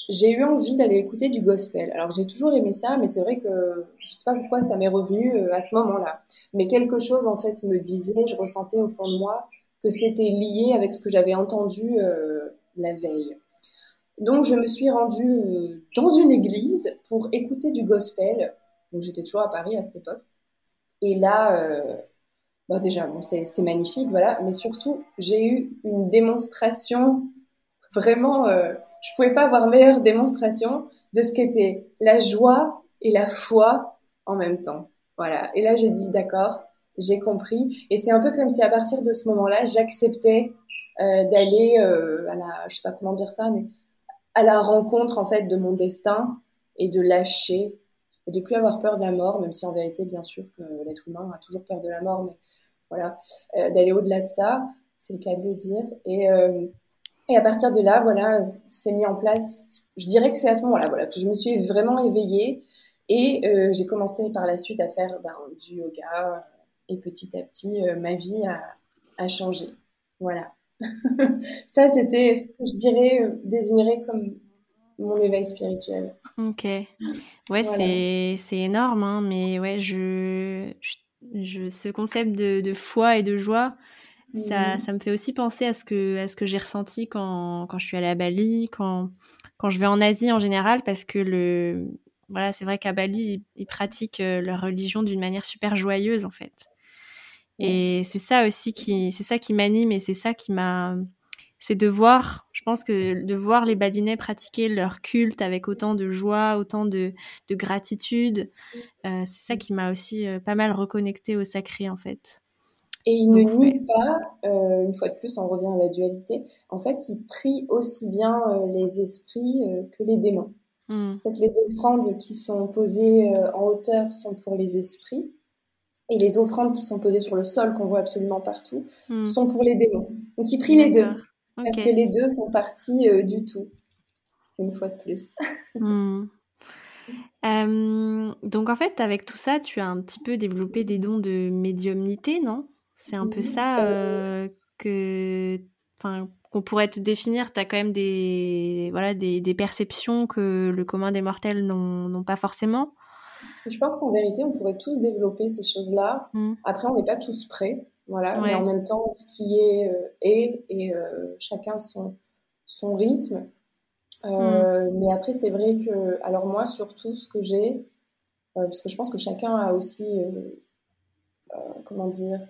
J'ai eu envie d'aller écouter du gospel. Alors, j'ai toujours aimé ça, mais c'est vrai que je sais pas pourquoi ça m'est revenu euh, à ce moment-là. Mais quelque chose, en fait, me disait, je ressentais au fond de moi que c'était lié avec ce que j'avais entendu la veille. Donc, je me suis rendue dans une église pour écouter du gospel donc j'étais toujours à Paris à cette époque. Et là, euh, bah, déjà, bon, c'est magnifique, voilà. Mais surtout, j'ai eu une démonstration vraiment. Euh, je pouvais pas avoir meilleure démonstration de ce qu'était la joie et la foi en même temps. Voilà. Et là, j'ai dit d'accord, j'ai compris. Et c'est un peu comme si à partir de ce moment-là, j'acceptais euh, d'aller euh, à la, je sais pas comment dire ça, mais à la rencontre en fait de mon destin et de lâcher et de plus avoir peur de la mort, même si en vérité, bien sûr, que l'être humain a toujours peur de la mort, mais voilà, euh, d'aller au-delà de ça, c'est le cas de le dire. Et, euh, et à partir de là, voilà, c'est mis en place. Je dirais que c'est à ce moment-là, voilà, que je me suis vraiment éveillée et j'ai commencé par la suite à faire ben, du yoga et petit à petit, ma vie a, a changé. Voilà. ça, c'était ce que je dirais, désignerait comme mon éveil spirituel. Ok. Ouais, c'est, c'est énorme, hein, mais ouais, je, je, ce concept de, de, foi et de joie, ça, mhm. ça me fait aussi penser à ce que, à ce que j'ai ressenti quand, quand je suis allée à Bali, quand, quand je vais en Asie en général, parce que le, voilà, c'est vrai qu'à Bali, ils, pratiquent euh, leur religion d'une manière super joyeuse, en fait. Et c'est ça aussi qui, c'est ça qui m'anime et c'est ça qui m'a, c'est de voir, je pense que de voir les Balinais pratiquer leur culte avec autant de joie, autant de, de gratitude, euh, c'est ça qui m'a aussi euh, pas mal reconnecté au sacré en fait. Et ils ne nient pas, euh, une fois de plus, on revient à la dualité, en fait, ils prient aussi bien les esprits que les démons. Hmm. En fait, les offrandes qui sont posées en hauteur sont pour les esprits, et les offrandes qui sont posées sur le sol, qu'on voit absolument partout, hmm. sont pour les démons. Donc ils prient les deux. Parce que les deux font partie euh, du tout, une fois de plus. Hmm. Euh, donc en fait, avec tout ça, tu as un petit peu développé des dons de médiumnité, non? C'est un peu ça euh, que, qu'on pourrait te définir. Tu as quand même des, voilà, des, des, perceptions que le commun des mortels n'ont pas forcément. Je pense qu'en vérité, on pourrait tous développer ces choses-là. Hmm. Après, on n'est pas tous prêts. Voilà, mais en même temps, ce qui est euh, est et euh, chacun son, son rythme. Euh, mm. Mais après, c'est vrai que, alors moi, surtout, ce que j'ai, parce que je pense que chacun a aussi, comment dire,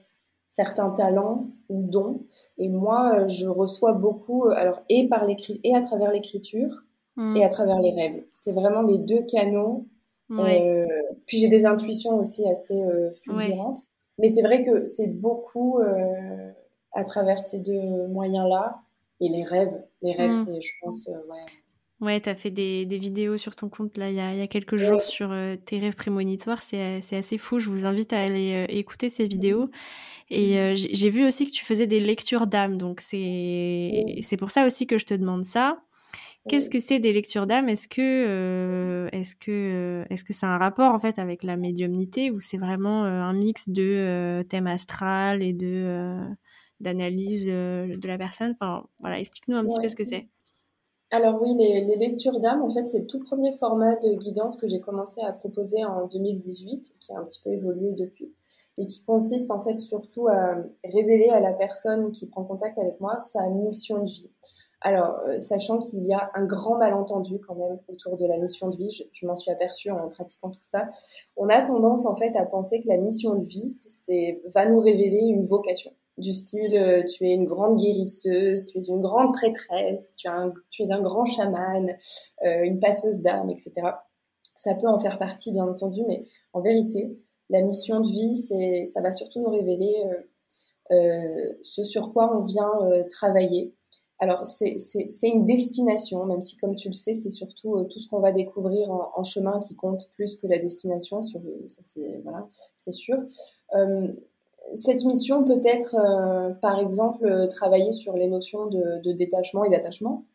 certains talents ou dons. Et moi, je reçois beaucoup, alors, et, par l'écrit, et à travers l'écriture, mm. et à travers les rêves. C'est vraiment les deux canaux. Puis j'ai des intuitions aussi assez fulgurantes. Mais c'est vrai que c'est beaucoup euh, à travers ces deux moyens-là. Et les rêves, les rêves, mm. c'est, je pense, euh, ouais. Ouais, tu as fait des, des, vidéos sur ton compte là il y a, y a quelques jours sur euh, tes rêves prémonitoires. C'est, c'est assez fou. Je vous invite à aller écouter ces vidéos. Et j'ai vu aussi que tu faisais des lectures d'âme. Donc c'est, c'est pour ça aussi que je te demande ça. Qu'est-ce que c'est des lectures d'âme? Est-ce que euh, est-ce que euh, est-ce que c'est un rapport en fait avec la médiumnité ou c'est vraiment euh, un mix de thème astral et de d'analyse de la personne? Enfin voilà, explique-nous un petit peu ce que c'est. Alors oui, les, les lectures d'âme, en fait, c'est le tout premier format de guidance que j'ai commencé à proposer en 2018, qui a un petit peu évolué depuis, et qui consiste en fait surtout à révéler à la personne qui prend contact avec moi sa mission de vie. Alors, euh, sachant qu'il y a un grand malentendu quand même autour de la mission de vie, je, m'en suis aperçue en pratiquant tout ça, on a tendance en fait à penser que la mission de vie, c'est va nous révéler une vocation. Du style, euh, tu es une grande guérisseuse, tu es une grande prêtresse, tu, tu es un grand chaman, euh, une passeuse d'âme, etc. Ça peut en faire partie, bien entendu, mais en vérité, la mission de vie, c'est, ça va surtout nous révéler ce sur quoi on vient travailler, alors, c'est une destination, même si, comme tu le sais, c'est surtout euh, tout ce qu'on va découvrir en, chemin qui compte plus que la destination. Ça, c'est sûr. Euh, cette mission peut être, euh, par exemple, travailler sur les notions de, détachement et d'attachement.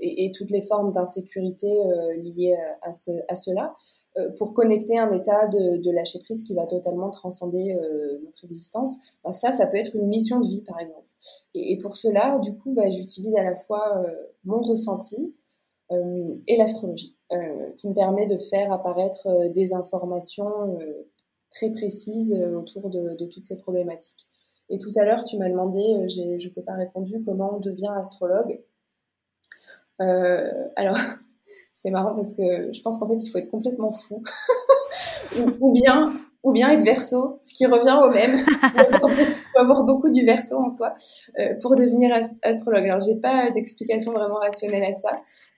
Et, toutes les formes d'insécurité liées à, cela, pour connecter un état de, lâcher prise qui va totalement transcender notre existence. Bah, ça, ça peut être une mission de vie, par exemple. Et, pour cela, du coup, bah, j'utilise à la fois euh, mon ressenti euh, et l'astrologie, euh, qui me permet de faire apparaître des informations très précises autour de, toutes ces problématiques. Et tout à l'heure, tu m'as demandé, je t'ai pas répondu, comment on devient astrologue. Alors, c'est marrant parce que je pense qu'en fait, il faut être complètement fou. ou, bien ou bien être verso, ce qui revient au même. Il faut avoir beaucoup du verso en soi euh, pour devenir astrologue. Alors, j'ai pas d'explication vraiment rationnelle à ça.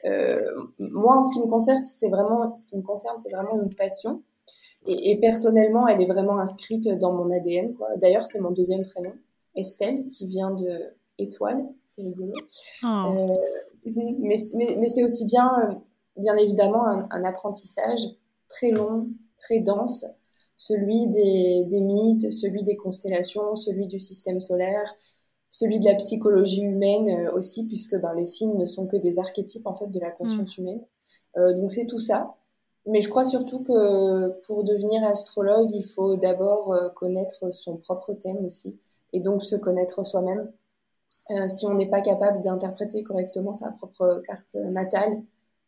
Euh, moi, en ce qui me concerne, c'est vraiment, ce qui me concerne, c'est vraiment une passion. Et, personnellement, elle est vraiment inscrite dans mon ADN. D'ailleurs, c'est mon deuxième prénom, Estelle, qui vient de étoile. C'est rigolo. Oh. Euh, mais, mais, c'est aussi bien, bien évidemment, un apprentissage très long, très dense celui des, mythes, celui des constellations, celui du système solaire, celui de la psychologie humaine euh, aussi, puisque ben, les signes ne sont que des archétypes en fait de la conscience mm. humaine. Euh, donc c'est tout ça. Mais je crois surtout que pour devenir astrologue, il faut d'abord euh, connaître son propre thème aussi, et donc se connaître soi-même. Si on n'est pas capable d'interpréter correctement sa propre carte natale,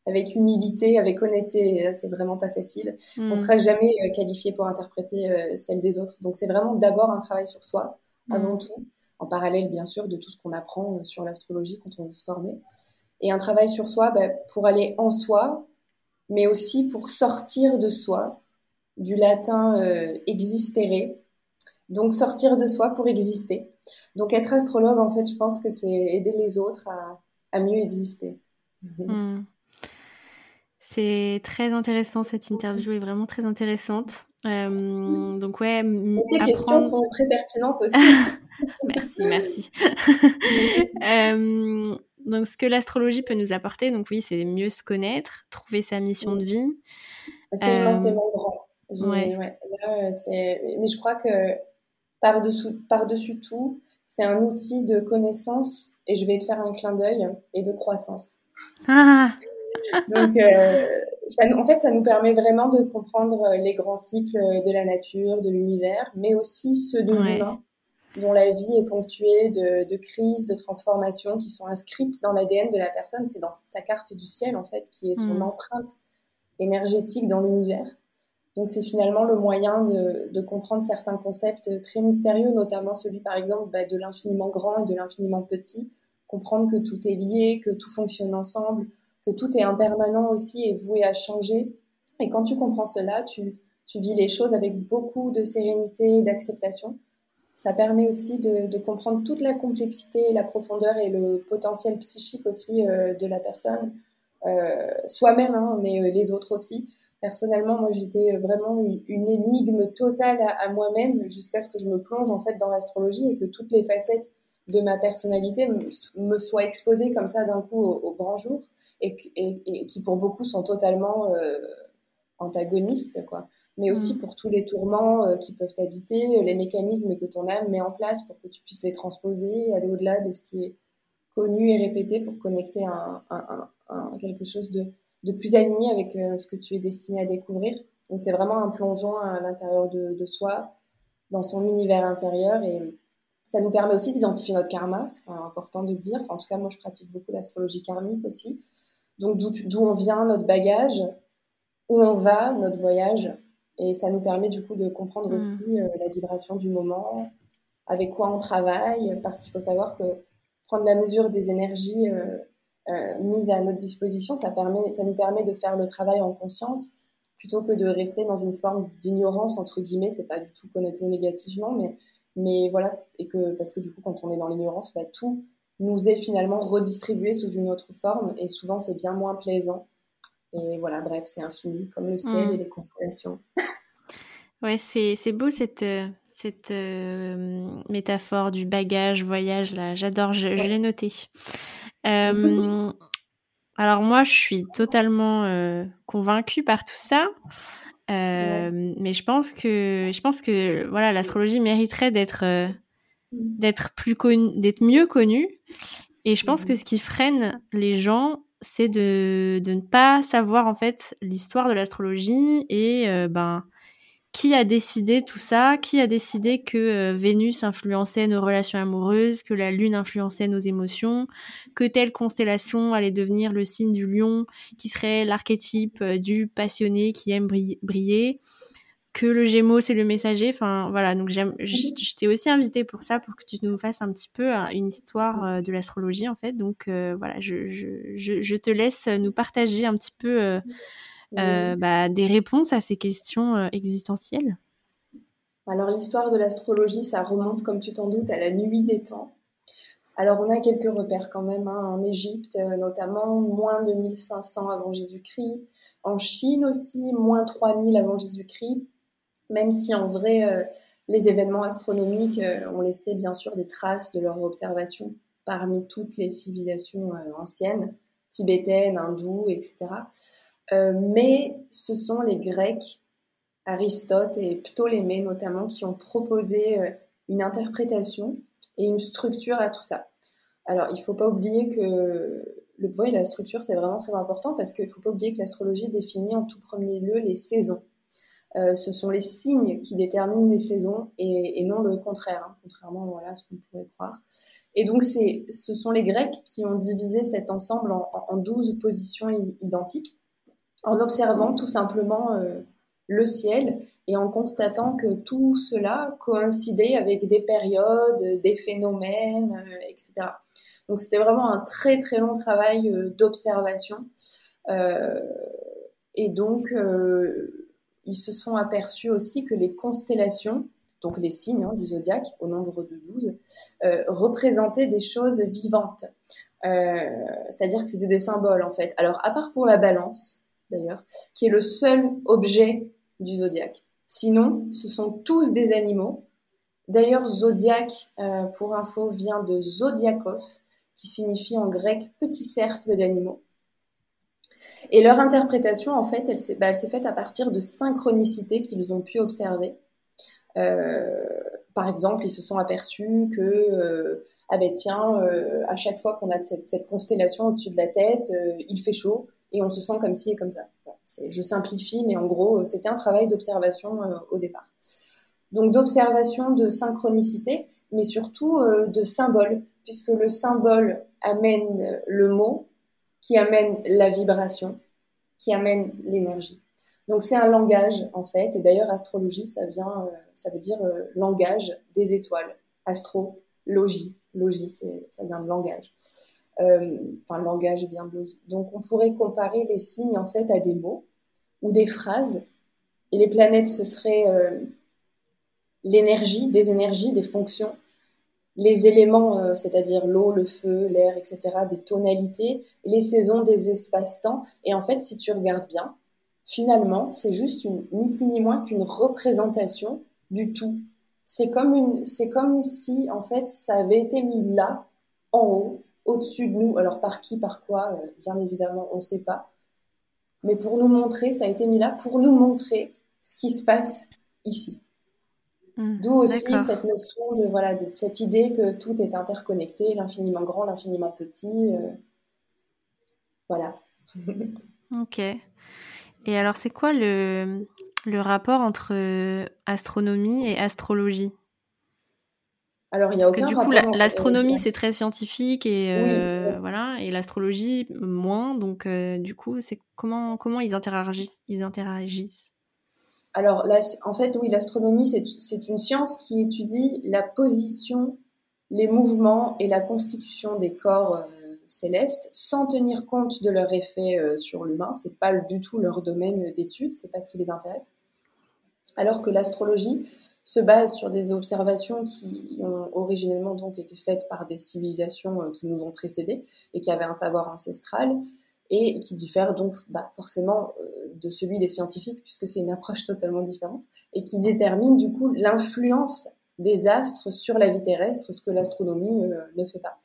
avec humilité, avec honnêteté. C'est vraiment pas facile. On On hmm. sera jamais euh, qualifié pour interpréter euh, celle des autres. Donc c'est vraiment d'abord un travail sur soi, hmm. avant tout, en parallèle bien sûr de tout ce qu'on apprend euh, sur l'astrologie quand on veut se former. Et un travail sur soi bah, pour aller en soi, mais aussi pour sortir de soi, du latin existere. Donc sortir de soi pour exister. Donc être astrologue, en fait, je pense que c'est aider les autres à, mieux exister. Hmm. C'est très intéressant, cette interview est vraiment très intéressante. Euh, donc ouais, Les questions sont très pertinentes aussi. merci, merci. Euh, donc ce que l'astrologie peut nous apporter, donc oui, c'est mieux se connaître, trouver sa mission de vie. C'est euh... immensément grand. Ouais. Ouais, mais je crois que par-dessus par -dessus tout, c'est un outil de connaissance, et je vais te faire un clin d'œil, et de croissance. Ah donc, euh, en fait, ça nous permet vraiment de comprendre les grands cycles de la nature, de l'univers, mais aussi ceux de l'humain, dont la vie est ponctuée de, de, crises, de transformations qui sont inscrites dans l'ADN de la personne. C'est dans sa carte du ciel, en fait, qui est son mm. empreinte énergétique dans l'univers. Donc, c'est finalement le moyen de, de, comprendre certains concepts très mystérieux, notamment celui, par exemple, bah, de l'infiniment grand et de l'infiniment petit. Comprendre que tout est lié, que tout fonctionne ensemble, que tout est impermanent aussi et voué à changer. Et quand tu comprends cela, tu, tu vis les choses avec beaucoup de sérénité et d'acceptation. Ça permet aussi de, de, comprendre toute la complexité, la profondeur et le potentiel psychique aussi euh, de la personne, euh, soi-même, hein, mais euh, les autres aussi. Personnellement, moi, j'étais vraiment une, énigme totale à, à moi-même jusqu'à ce que je me plonge en fait dans l'astrologie et que toutes les facettes de ma personnalité me, soit exposée comme ça d'un coup au, grand jour et, qui pour beaucoup sont totalement euh, antagonistes quoi mais aussi mm. pour tous les tourments euh, qui peuvent habiter les mécanismes que ton âme met en place pour que tu puisses les transposer aller au-delà de ce qui est connu et répété pour connecter un, quelque chose de, plus aligné avec euh, ce que tu es destiné à découvrir donc c'est vraiment un plongeon à l'intérieur de, de soi dans son univers intérieur et ça nous permet aussi d'identifier notre karma, c'est important de dire. Enfin, en tout cas, moi, je pratique beaucoup l'astrologie karmique aussi. Donc, d'où on vient, notre bagage, où on va, notre voyage. Et ça nous permet du coup de comprendre mm. aussi euh, la vibration du moment, avec quoi on travaille, parce qu'il faut savoir que prendre la mesure des énergies mises à notre disposition, ça, permet, ça nous permet de faire le travail en conscience plutôt que de rester dans une forme d'ignorance, entre guillemets, c'est pas du tout connoté négativement, mais, mais voilà, et que, parce que du coup, quand on est dans l'ignorance, bah, tout nous est finalement redistribué sous une autre forme, et souvent c'est bien moins plaisant. Et voilà, bref, c'est infini, comme le ciel mm. et les constellations. ouais, c'est beau cette, cette euh, métaphore du bagage, voyage, là, j'adore, je, je l'ai noté. Euh, alors moi, je suis totalement euh, convaincue par tout ça. Euh, mais je pense que je pense que voilà l'astrologie mériterait d'être d'être plus connue, d'être mieux connue et je pense que mmh. ce qui freine les gens c'est de, de ne pas savoir en fait l'histoire de l'astrologie et ben qui a décidé tout ça Qui a décidé que euh, Vénus influençait nos relations amoureuses, que la Lune influençait nos émotions, que telle constellation allait devenir le signe du lion, qui serait l'archétype euh, du passionné qui aime briller, que le Gémeaux c'est le messager. Enfin voilà, donc mhm. je t'ai aussi invité pour ça, pour que tu nous fasses un petit peu euh, une histoire de l'astrologie en fait. Donc voilà, je, je, je, te laisse nous partager un petit peu euh, bah, des réponses à ces questions euh, existentielles? Alors l'histoire de l'astrologie, ça remonte, comme tu t'en doutes, à la nuit des temps. Alors on a quelques repères quand même, hein. en Égypte euh, notamment, moins de 1500 avant Jésus-Christ, en Chine aussi, moins 3000 avant Jésus-Christ, même si en vrai les événements astronomiques ont laissé bien sûr des traces de leur observation parmi toutes les civilisations anciennes, tibétaines, hindoues, etc. Euh, mais ce sont les Grecs, Aristote et Ptolémée notamment, qui ont proposé euh, une interprétation et une structure à tout ça. Alors, il ne faut pas oublier que le poids la structure, c'est vraiment très important parce qu'il ne faut pas oublier que l'astrologie définit en tout premier lieu les saisons. Euh, ce sont les signes qui déterminent les saisons et, non le contraire, hein, contrairement voilà, à ce qu'on pourrait croire. Et donc, ce sont les Grecs qui ont divisé cet ensemble en, en 12 positions identiques en observant tout simplement euh, le ciel et en constatant que tout cela coïncidait avec des périodes, des phénomènes, euh, etc. Donc c'était vraiment un très très long travail euh, d'observation. et donc ils se sont aperçus aussi que les constellations, donc les signes hein, du zodiaque au nombre de 12, représentaient des choses vivantes. C'est-à-dire que c'était des symboles en fait. Alors à part pour la balance, d'ailleurs, qui est le seul objet du zodiaque. Sinon, ce sont tous des animaux. D'ailleurs, zodiaque, euh, pour info, vient de zodiakos, qui signifie en grec petit cercle d'animaux. Et leur interprétation, en fait, elle s'est bah, faite à partir de synchronicités qu'ils ont pu observer. Euh, par exemple, ils se sont aperçus que, euh, ah ben tiens, à chaque fois qu'on a cette, cette constellation au-dessus de la tête, il fait chaud et on se sent comme ci et comme ça. je simplifie, mais en gros, euh, c'était un travail d'observation euh, au départ. Donc d'observation, de synchronicité, mais surtout euh, de symbole, puisque le symbole amène le mot, qui amène la vibration, qui amène l'énergie. Donc c'est un langage en fait, et d'ailleurs astrologie, ça vient, ça veut dire langage des étoiles, astrologie, logie, ça vient de langage. Euh, enfin le langage bien Donc on pourrait comparer les signes en fait à des mots ou des phrases, et les planètes ce serait euh, l'énergie, des énergies, des fonctions, les éléments, euh, c'est-à-dire l'eau, le feu, l'air, etc., des tonalités, les saisons, des espaces-temps. Et en fait, si tu regardes bien, finalement, c'est juste ni plus ni moins qu'une représentation du tout. C'est comme une, c'est comme si, en fait, ça avait été mis là, en haut, au-dessus de nous. Alors par qui, par quoi, euh, bien évidemment, on ne sait pas. Mais pour nous montrer, ça a été mis là pour nous montrer ce qui se passe ici. Mmh, D'où aussi cette notion de, voilà, de cette idée que tout est interconnecté, l'infiniment grand, l'infiniment petit. Euh, voilà. ok. Et alors, c'est quoi le, le rapport entre euh, astronomie et astrologie? Alors, il y a Parce que du coup, l'astronomie, c'est très scientifique et euh, voilà, et l'astrologie moins. Donc, euh, du coup, c'est comment comment ils interagissent Ils interagissent? Alors, là, en fait, oui, l'astronomie, c'est une science qui étudie la position les mouvements et la constitution des corps euh, célestes sans tenir compte de leur effet euh, sur l'humain. C'est pas du tout leur domaine d'étude, c'est pas ce qui les intéresse. Alors que l'astrologie se base sur des observations qui ont originellement donc été faites par des civilisations euh, qui nous ont précédés et qui avaient un savoir ancestral et qui diffèrent donc bah, forcément de celui des scientifiques puisque c'est une approche totalement différente et qui détermine du coup l'influence des astres sur la vie terrestre, ce que l'astronomie euh, ne fait pas.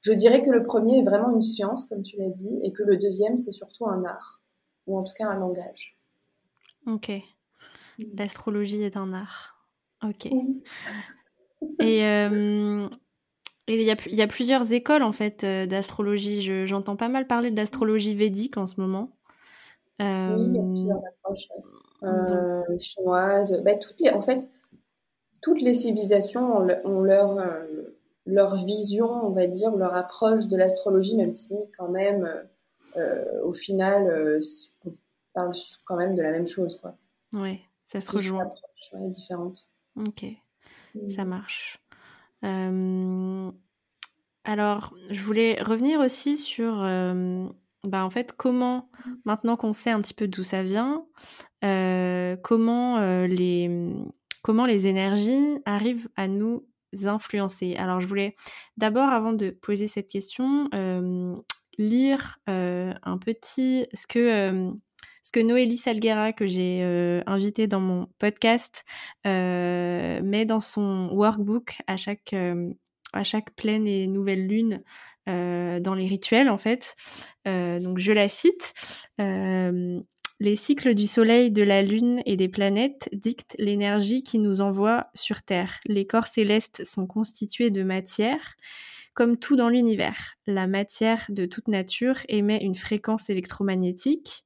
Je dirais que le premier est vraiment une science, comme tu l'as dit, et que le deuxième, c'est surtout un art, ou en tout cas un langage. Ok. L'astrologie est un art. Ok. Et euh, il y, y, a plusieurs écoles en fait euh, d'astrologie. J'entends pas mal parler de l'astrologie védique en ce moment. Oui, il y a plusieurs approches. chinoises. Bah, toutes les, en fait, toutes les civilisations ont, leur, euh, leur vision, on va dire, leur approche de l'astrologie, même si quand même, euh, au final, euh, on parle quand même de la même chose. Quoi. Ouais, ça se rejoint. Ouais, différente. Ok, ça marche. alors, je voulais revenir aussi sur, bah, en fait, comment, maintenant qu'on sait un petit peu d'où ça vient, comment les comment les énergies arrivent à nous influencer. Alors je voulais d'abord, avant de poser cette question, lire un petit ce que que Noélie Salguera, que j'ai invité dans mon podcast, met dans son workbook à chaque à chaque pleine et nouvelle lune dans les rituels en fait. donc je la cite. Les cycles du Soleil, de la Lune et des planètes dictent l'énergie qui nous envoie sur Terre. Les corps célestes sont constitués de matière. Comme tout dans l'univers, la matière de toute nature émet une fréquence électromagnétique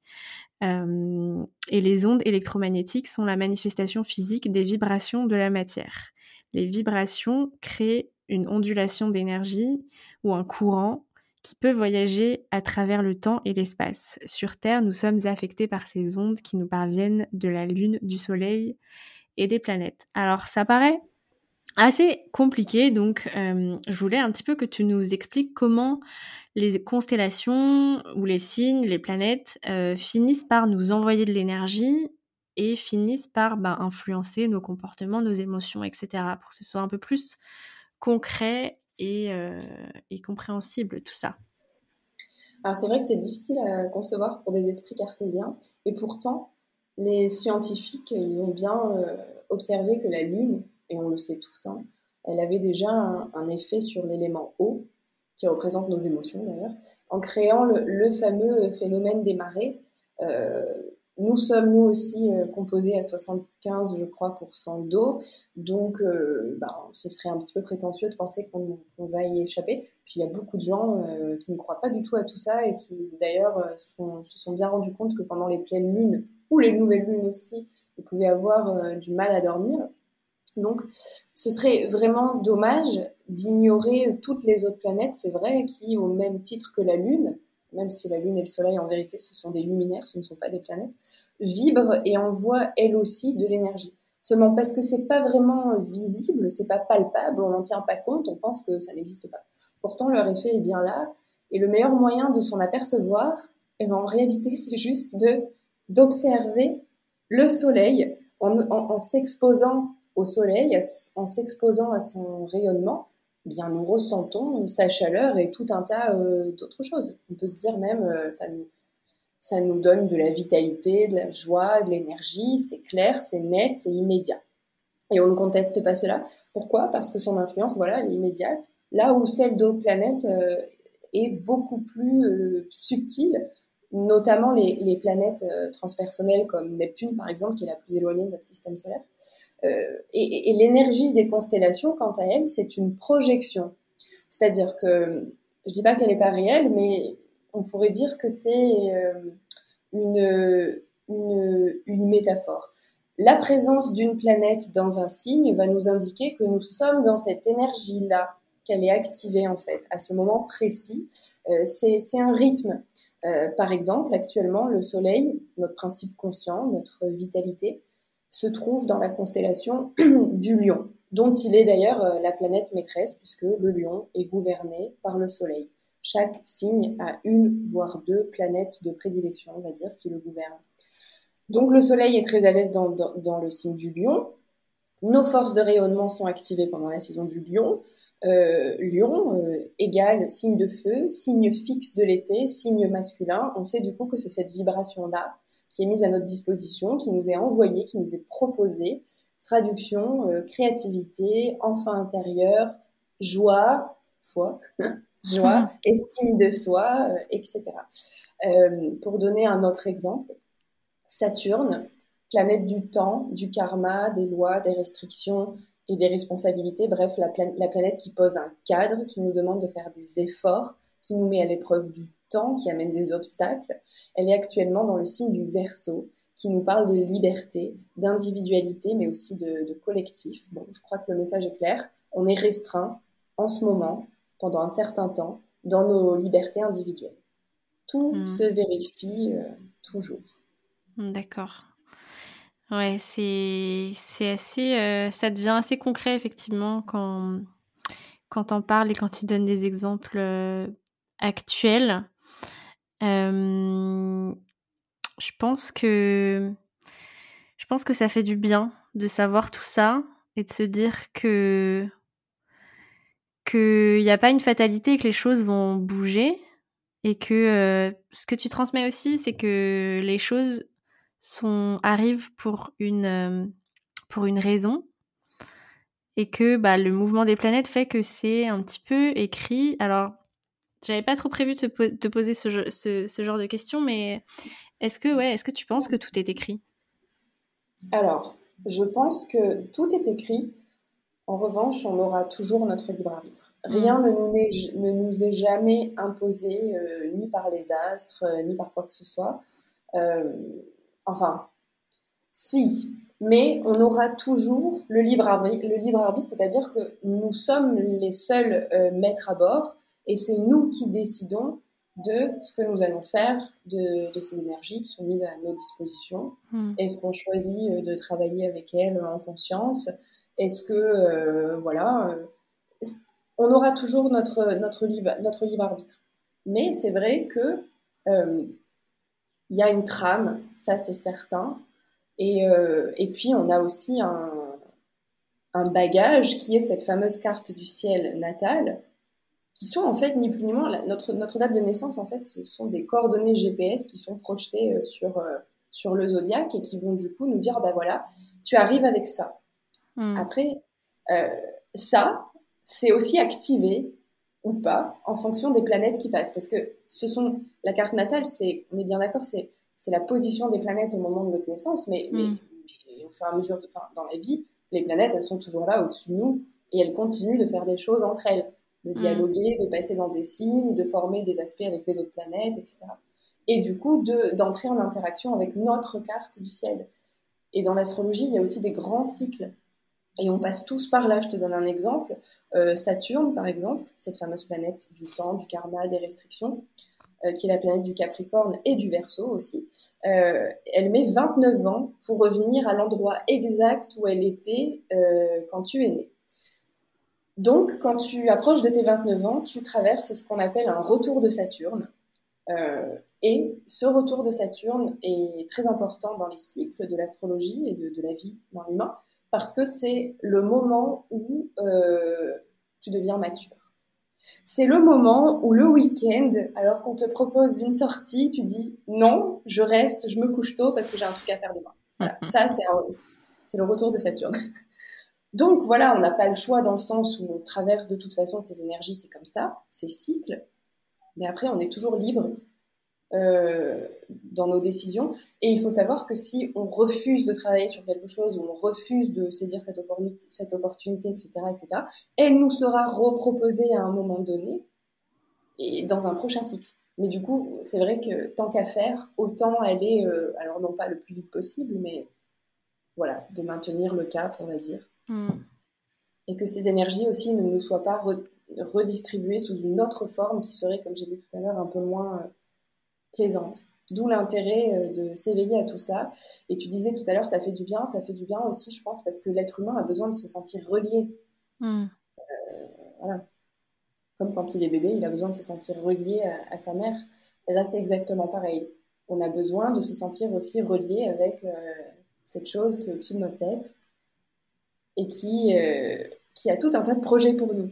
et les ondes électromagnétiques sont la manifestation physique des vibrations de la matière. Les vibrations créent une ondulation d'énergie ou un courant qui peut voyager à travers le temps et l'espace. Sur Terre, nous sommes affectés par ces ondes qui nous parviennent de la Lune, du Soleil et des planètes. Alors ça paraît assez compliqué, donc je voulais un petit peu que tu nous expliques comment les constellations ou les signes, les planètes euh, finissent par nous envoyer de l'énergie et finissent par bah, influencer nos comportements, nos émotions, etc. pour que ce soit un peu plus concret euh, et, compréhensible tout ça. Alors c'est vrai que c'est difficile à concevoir pour des esprits cartésiens, et pourtant les scientifiques ils ont bien euh, observé que la Lune, et on le sait tous, hein, elle avait déjà un, effet sur l'élément eau, qui représente nos émotions d'ailleurs, en créant le, fameux phénomène des marées. Euh, nous sommes nous aussi euh, composés à 75, je crois, d'eau, donc euh, ben, ce serait un petit peu prétentieux de penser qu'on va y échapper. Puis il y a beaucoup de gens euh, qui ne croient pas du tout à tout ça et qui d'ailleurs se sont bien rendus compte que pendant les pleines lunes ou les nouvelles lunes aussi, ils pouvaient avoir du mal à dormir. Donc ce serait vraiment dommage d'ignorer toutes les autres planètes, c'est vrai, qui au même titre que la Lune, même si la Lune et le Soleil, en vérité, ce sont des luminaires, ce ne sont pas des planètes, vibrent et envoient elles aussi de l'énergie. Seulement parce que c'est pas vraiment visible, c'est pas palpable, on n'en tient pas compte, on pense que ça n'existe pas. Pourtant, leur effet est bien là, et le meilleur moyen de s'en apercevoir, eh ben, en réalité, c'est juste de d'observer le Soleil en s'exposant au Soleil, en s'exposant à son rayonnement, nous ressentons sa chaleur et tout un tas euh, d'autres choses. On peut se dire même euh, ça nous ça nous donne de la vitalité, de la joie, de l'énergie, c'est clair, c'est net, c'est immédiat. Et on ne conteste pas cela. Pourquoi? Parce que son influence, voilà, elle est immédiate. Là où celle d'autres planètes euh, est beaucoup plus subtile, notamment les, planètes transpersonnelles comme Neptune, par exemple, qui est la plus éloignée de notre système solaire. Euh, et, l'énergie des constellations, quant à elle, c'est une projection. C'est-à-dire que, je dis pas qu'elle n'est pas réelle, mais on pourrait dire que c'est euh, une, métaphore. La présence d'une planète dans un signe va nous indiquer que nous sommes dans cette énergie-là, qu'elle est activée en fait à ce moment précis. Euh, c'est un rythme. Euh, par exemple, actuellement, le Soleil, notre principe conscient, notre vitalité, se trouve dans la constellation du lion. dont il est d'ailleurs euh, la planète maîtresse, puisque le lion est gouverné par le Soleil. Chaque signe a une, voire deux planètes de prédilection, on va dire, qui le gouvernent. Donc le Soleil est très à l'aise dans, le signe du lion. Nos forces de rayonnement sont activées pendant la saison du lion. Euh, lion euh, égale signe de feu, signe fixe de l'été, signe masculin. On sait du coup que c'est cette vibration-là qui est mise à notre disposition, qui nous est envoyée, qui nous est proposée. Traduction, euh, créativité, enfant intérieur, joie, foi, joie, estime de soi, etc. pour donner un autre exemple, Saturne, planète du temps, du karma, des lois, des restrictions et des responsabilités, bref, la, planète qui pose un cadre, qui nous demande de faire des efforts, qui nous met à l'épreuve du temps, qui amène des obstacles. Elle est actuellement dans le signe du Verseau, qui nous parle de liberté, d'individualité, mais aussi de, collectif. Bon, je crois que le message est clair. On est restreint en ce moment, pendant un certain temps, dans nos libertés individuelles. Tout hmm. se vérifie euh, toujours. D'accord. Ouais, c'est c'est assez euh, ça devient assez concret effectivement quand quand t'en parles et quand tu donnes des exemples euh, actuels. je pense que je pense que ça fait du bien de savoir tout ça et de se dire que qu'il n'y a pas une fatalité et que les choses vont bouger et que euh, ce que tu transmets aussi, c'est que les choses sont, arrivent pour une, euh, pour une raison et que bah, le mouvement des planètes fait que c'est un petit peu écrit. Alors, j'avais pas trop prévu de te, poser ce, ce, genre de questions, mais est-ce que, ouais, est-ce que tu penses que tout est écrit? Alors, je pense que tout est écrit. En revanche, on aura toujours notre libre arbitre. Rien mm. ne, nous est, ne, nous est, jamais imposé, euh, ni par les astres, euh, ni par quoi que ce soit. Enfin, si, mais on aura toujours le libre arbitre, le libre arbitre c'est-à-dire que nous sommes les seuls euh, maîtres à bord et c'est nous qui décidons de ce que nous allons faire de, ces énergies qui sont mises à nos dispositions. Hmm. Est-ce qu'on choisit euh, de travailler avec elles en conscience? Est-ce que, euh, voilà, on aura toujours notre, notre, libre, notre libre arbitre. Mais c'est vrai que il y a une trame, ça c'est certain. Et, euh, et, puis on a aussi un, un, bagage qui est cette fameuse carte du ciel natale, qui sont en fait ni plus ni moins notre, notre date de naissance en fait ce sont des coordonnées GPS qui sont projetées euh, sur, euh, sur le zodiaque et qui vont du coup nous dire bah voilà tu arrives avec ça. Hmm. Après ça c'est aussi activé ou pas en fonction des planètes qui passent. Parce que ce sont la carte natale, c'est, on est bien d'accord, c'est, c'est la position des planètes au moment de notre naissance, mais, mais, mm. au fur et à mesure, de, dans la vie, les planètes, elles sont toujours là au-dessus de nous et elles continuent de faire des choses entre elles, de mm. dialoguer, de passer dans des signes, de former des aspects avec les autres planètes, etc. Et du coup, de, d'entrer en interaction avec notre carte du ciel. Et dans l'astrologie, il y a aussi des grands cycles. Et on passe tous par là. Je te donne un exemple. Euh, Saturne, par exemple, cette fameuse planète du temps, du karma, des restrictions, euh, qui est la planète du Capricorne et du Verseau aussi, euh, elle met 29 ans pour revenir à l'endroit exact où elle était quand tu es né. Donc, quand tu approches de tes 29 ans, tu traverses ce qu'on appelle un retour de Saturne. et ce retour de Saturne est très important dans les cycles de l'astrologie et de la vie dans l'humain, parce que c'est le moment où euh, tu deviens mature. C'est le moment où le week-end, alors qu'on te propose une sortie, tu dis non, je reste, je me couche tôt parce que j'ai un truc à faire demain. Voilà, ça c'est le retour de Saturne. Donc voilà, on n'a pas le choix dans le sens où on traverse de toute façon ces énergies, c'est comme ça, ces cycles. Mais après, on est toujours libre euh, dans nos décisions. Et il faut savoir que si on refuse de travailler sur quelque chose, ou on refuse de saisir cette opportunité, cette opportunité etc., etc., elle nous sera reproposée à un moment donné et dans un prochain cycle. Mais du coup, c'est vrai que tant qu'à faire, autant aller, euh, alors non pas le plus vite possible, mais voilà, de maintenir le cap, on va dire. Hmm. Et que ces énergies aussi ne nous soient pas redistribuées sous une autre forme qui serait, comme j'ai dit tout à l'heure, un peu moins euh, plaisante. D'où l'intérêt de s'éveiller à tout ça. Et tu disais tout à l'heure, ça fait du bien. Ça fait du bien aussi, je pense, parce que l'être humain a besoin de se sentir relié. Hmm. voilà. Comme quand il est bébé, il a besoin de se sentir relié à, sa mère. Et là, c'est exactement pareil. On a besoin de se sentir aussi relié avec cette chose qui est au-dessus de notre tête et qui, qui a tout un tas de projets pour nous.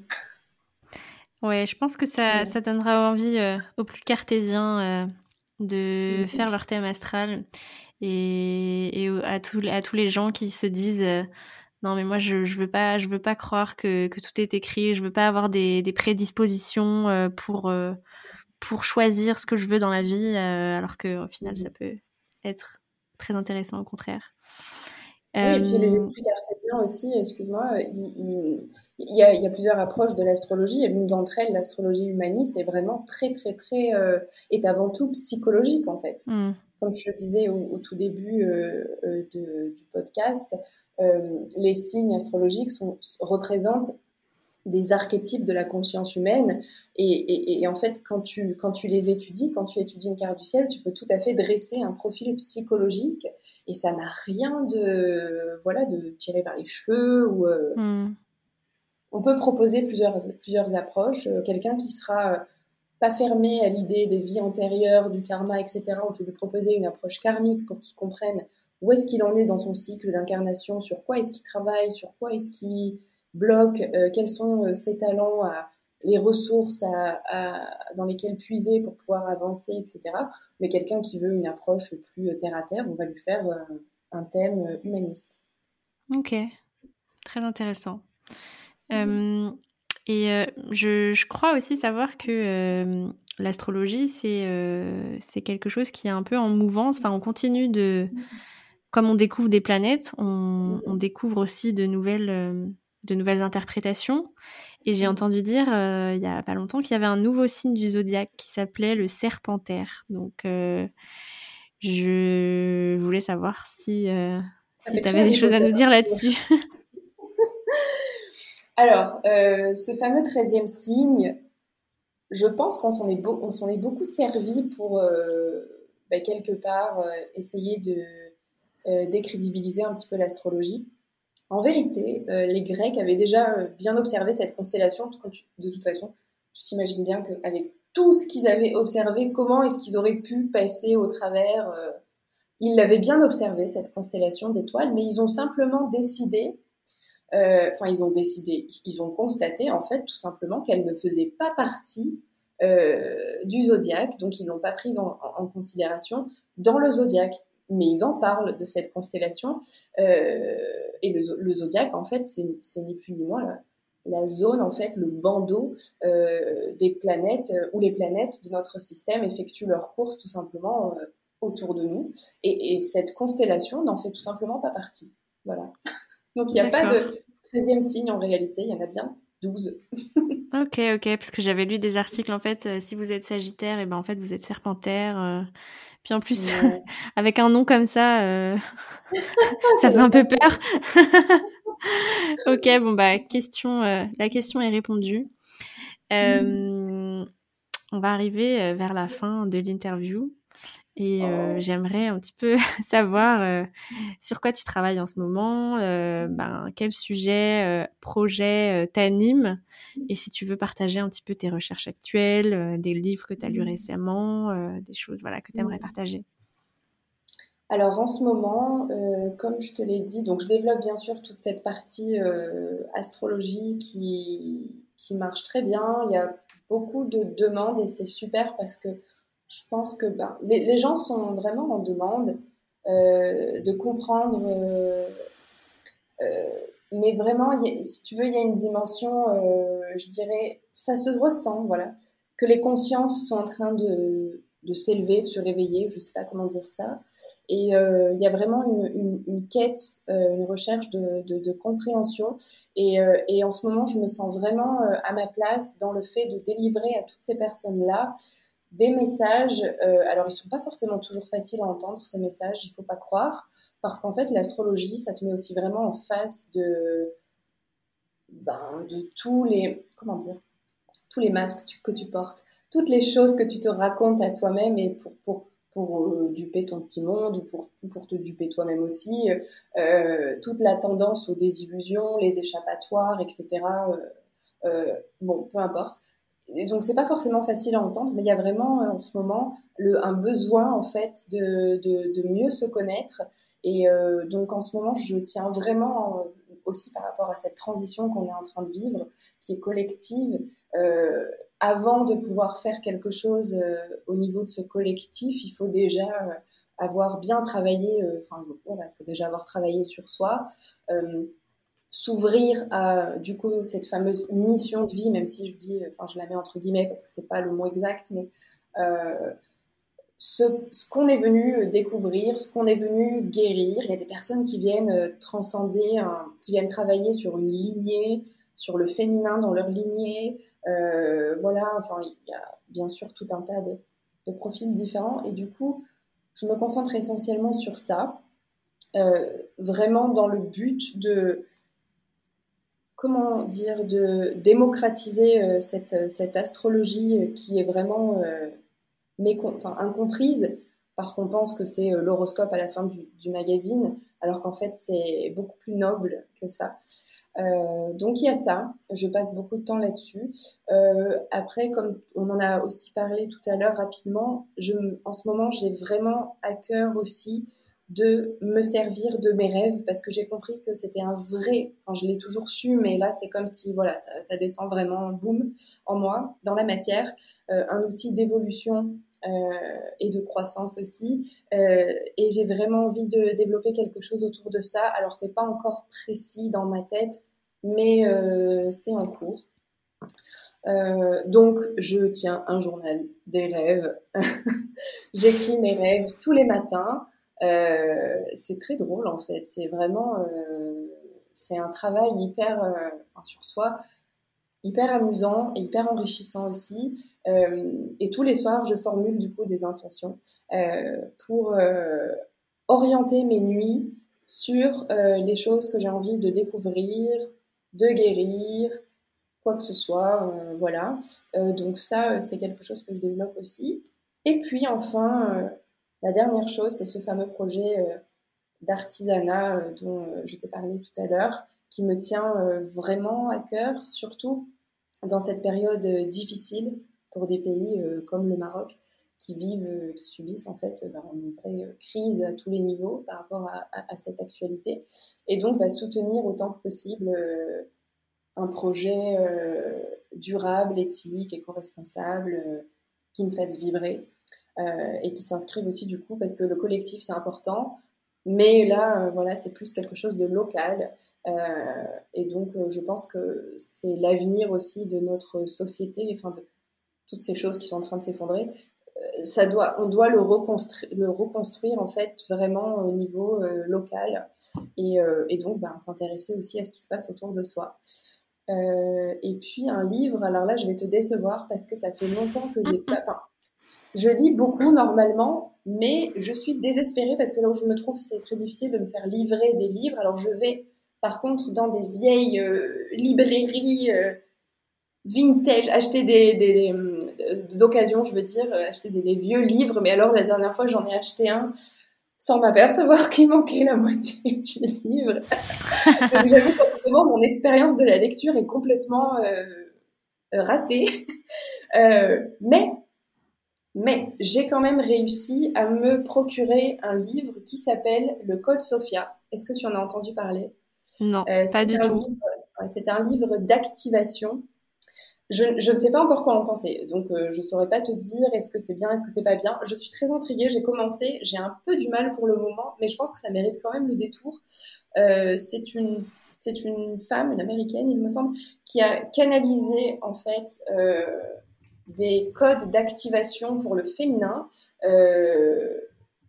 Ouais, je pense que ça, ça donnera envie euh, aux plus cartésiens euh, de mhm. faire leur thème astral et, et à, tous, à tous les gens qui se disent euh, non mais moi je, je veux pas je veux pas croire que, que, tout est écrit, je veux pas avoir des, des prédispositions pour pour choisir ce que je veux dans la vie alors qu'au final ça peut être très intéressant au contraire. Oui, et puis les esprits aussi, excuse-moi, il y, a, il y a, plusieurs approches de l'astrologie et l'une d'entre elles, l'astrologie humaniste, est vraiment très, très, très, euh, est avant tout psychologique en fait. Mm. Comme je le disais au, tout début euh, euh, de, du podcast, les signes astrologiques sont, représentent des archétypes de la conscience humaine et, et, et, en fait quand tu, quand tu les étudies, quand tu étudies une carte du ciel, tu peux tout à fait dresser un profil psychologique et ça n'a rien de voilà de tirer vers les cheveux ou mm on peut proposer plusieurs, plusieurs approches. Euh, quelqu'un qui sera euh, pas fermé à l'idée des vies antérieures, du karma, etc. On peut lui proposer une approche karmique pour qu'il comprenne où est-ce qu'il en est dans son cycle d'incarnation, sur quoi est-ce qu'il travaille, sur quoi est-ce qu'il bloque, euh, quels sont ses talents, les ressources dans lesquelles puiser pour pouvoir avancer, etc. Mais quelqu'un qui veut une approche plus terre à terre, on va lui faire un thème humaniste. Ok, très intéressant. Euh, et euh, je, je, crois aussi savoir que euh, l'astrologie, c'est c'est quelque chose qui est un peu en mouvance. Enfin, on continue de. Comme on découvre des planètes, on, on découvre aussi de nouvelles, de nouvelles interprétations. Et j'ai entendu dire il y a pas longtemps qu'il y avait un nouveau signe du zodiaque qui s'appelait le serpentaire. Donc, je voulais savoir si, si tu avais des choses à nous dire là-dessus. Alors, euh, ce fameux 13e signe, je pense qu'on s'en est, est, beaucoup servi pour, euh, bah, quelque part, euh, essayer de décrédibiliser un petit peu l'astrologie. En vérité, les Grecs avaient déjà bien observé cette constellation. de toute façon, tu t'imagines bien qu'avec tout ce qu'ils avaient observé, comment est-ce qu'ils auraient pu passer au travers Ils l'avaient bien observé, cette constellation d'étoiles, mais ils ont simplement décidé euh, enfin, ils ont décidé, ils ont constaté en fait tout simplement qu'elle ne faisait pas partie euh, du zodiaque, donc ils l'ont pas prise en, considération dans le zodiaque. Mais ils en parlent de cette constellation euh, et le, zodiaque en fait c'est ni plus ni moins la, la, zone en fait le bandeau des planètes où les planètes de notre système effectuent leur course tout simplement autour de nous et, et cette constellation n'en fait tout simplement pas partie. Voilà. Donc il n'y a pas de 13e signe en réalité, il y en a bien 12. ok, ok, parce que j'avais lu des articles en fait, euh, si vous êtes Sagittaire, et eh ben en fait vous êtes Serpentaire. Euh. Puis en plus, avec un nom comme ça, euh, ça fait un peu peur. ok, bon bah question, la question est répondue. On va arriver vers la fin de l'interview. Et euh, oh. j'aimerais un petit peu savoir euh, sur quoi tu travailles en ce moment, euh, ben, quel sujet, projet t'anime, et si tu veux partager un petit peu tes recherches actuelles, des livres que tu as lus mmh. récemment, des choses voilà, que tu aimerais mmh. partager. Alors en ce moment, comme je te l'ai dit, donc je développe bien sûr toute cette partie astrologie qui, qui marche très bien. Il y a beaucoup de demandes et c'est super parce que je pense que ben, les, gens sont vraiment en demande euh, de comprendre. Euh, euh, mais vraiment, si tu veux, il y a une dimension, je dirais, ça se ressent, voilà, que les consciences sont en train de, de s'élever, de se réveiller, je sais pas comment dire ça. Et il y a vraiment une, une, quête, une recherche de, de, de compréhension. Et, et, en ce moment, je me sens vraiment à ma place dans le fait de délivrer à toutes ces personnes-là des messages. Euh, alors, ils sont pas forcément toujours faciles à entendre, ces messages, il faut pas croire, parce qu'en fait, l'astrologie, ça te met aussi vraiment en face de, ben, de tous les, comment dire, tous les masques que tu portes, toutes les choses que tu te racontes à toi-même et pour, pour, pour euh, duper ton petit monde ou pour, pour te duper toi-même aussi. Euh, toute la tendance aux désillusions, les échappatoires, etc. bon, peu importe. Et donc c'est pas forcément facile à entendre, mais il y a vraiment en ce moment le, un besoin en fait de, de, de mieux se connaître. Et donc en ce moment, je tiens vraiment aussi par rapport à cette transition qu'on est en train de vivre, qui est collective, euh, avant de pouvoir faire quelque chose euh, au niveau de ce collectif, il faut déjà euh, avoir bien travaillé, enfin voilà, il faut déjà avoir travaillé sur soi, s'ouvrir à du coup cette fameuse mission de vie, même si je dis, enfin je la mets entre guillemets parce que c'est pas le mot exact, mais ce, qu'on est venu découvrir, ce qu'on est venu guérir. Il y a des personnes qui viennent transcender, qui viennent travailler sur une lignée, sur le féminin dans leur lignée, euh, voilà, enfin, il y a bien sûr tout un tas de, profils différents. Et du coup, je me concentre essentiellement sur ça, euh, vraiment dans le but de, comment dire, de démocratiser euh, cette, cette, astrologie qui est vraiment incomprise parce qu'on pense que c'est l'horoscope à la fin du, magazine, alors qu'en fait c'est beaucoup plus noble que ça. Euh, donc il y a ça, je passe beaucoup de temps là-dessus. Euh, après, comme on en a aussi parlé tout à l'heure rapidement, en ce moment j'ai vraiment à cœur aussi de me servir de mes rêves parce que j'ai compris que c'était un vrai, enfin, je l'ai toujours su, mais là c'est comme si voilà ça, ça, descend vraiment boum en moi, dans la matière, euh, un outil d'évolution euh, et de croissance aussi. Euh, et j'ai vraiment envie de développer quelque chose autour de ça. Alors c'est pas encore précis dans ma tête, mais euh, c'est en cours. donc, je tiens un journal des rêves. J'écris mes rêves tous les matins. C'est très drôle en fait. C'est vraiment, c'est un travail hyper sur soi, hyper amusant et hyper enrichissant aussi. Euh, et tous les soirs, je formule du coup des intentions euh, pour euh, orienter mes nuits sur les choses que j'ai envie de découvrir, de guérir, quoi que ce soit. voilà. donc ça, c'est quelque chose que je développe aussi. Et puis enfin, la dernière chose, c'est ce fameux projet d'artisanat dont je t'ai parlé tout à l'heure, qui me tient vraiment à cœur, surtout dans cette période difficile pour des pays euh, comme le Maroc qui vivent, euh, qui subissent en fait bah, une vraie crise à tous les niveaux par rapport à, cette actualité. Et donc bah, soutenir autant que possible euh, un projet durable, éthique, éco-responsable qui me fasse vibrer et qui s'inscrive aussi du coup parce que le collectif c'est important. Mais là, voilà, c'est plus quelque chose de local. et donc, je pense que c'est l'avenir aussi de notre société, enfin de, toutes ces choses qui sont en train de s'effondrer, euh, ça doit, on doit le reconstruire, le reconstruire en fait vraiment au niveau euh, local et, euh, et donc ben, s'intéresser aussi à ce qui se passe autour de soi. et puis un livre, alors là je vais te décevoir parce que ça fait longtemps que j'ai pas. Je lis beaucoup normalement, mais je suis désespérée parce que là où je me trouve, c'est très difficile de me faire livrer des livres. Alors je vais par contre dans des vieilles librairies vintage, acheter des, d'occasion, je veux dire, acheter des, vieux livres. Mais alors, la dernière fois, j'en ai acheté un sans m'apercevoir qu'il manquait la moitié du livre. Donc, mon expérience de la lecture est complètement euh, ratée. Euh, mais, mais j'ai quand même réussi à me procurer un livre qui s'appelle Le Code Sophia. Est-ce que tu en as entendu parler? Non, euh, pas du tout. C'est un livre d'activation je, je, ne sais pas encore quoi en penser, donc euh, je ne saurais pas te dire est-ce que c'est bien, est-ce que c'est pas bien. Je suis très intriguée, j'ai commencé, j'ai un peu du mal pour le moment, mais je pense que ça mérite quand même le détour. Euh, c'est une c'est une femme, une américaine, il me semble, qui a canalisé en fait euh, des codes d'activation pour le féminin. Euh,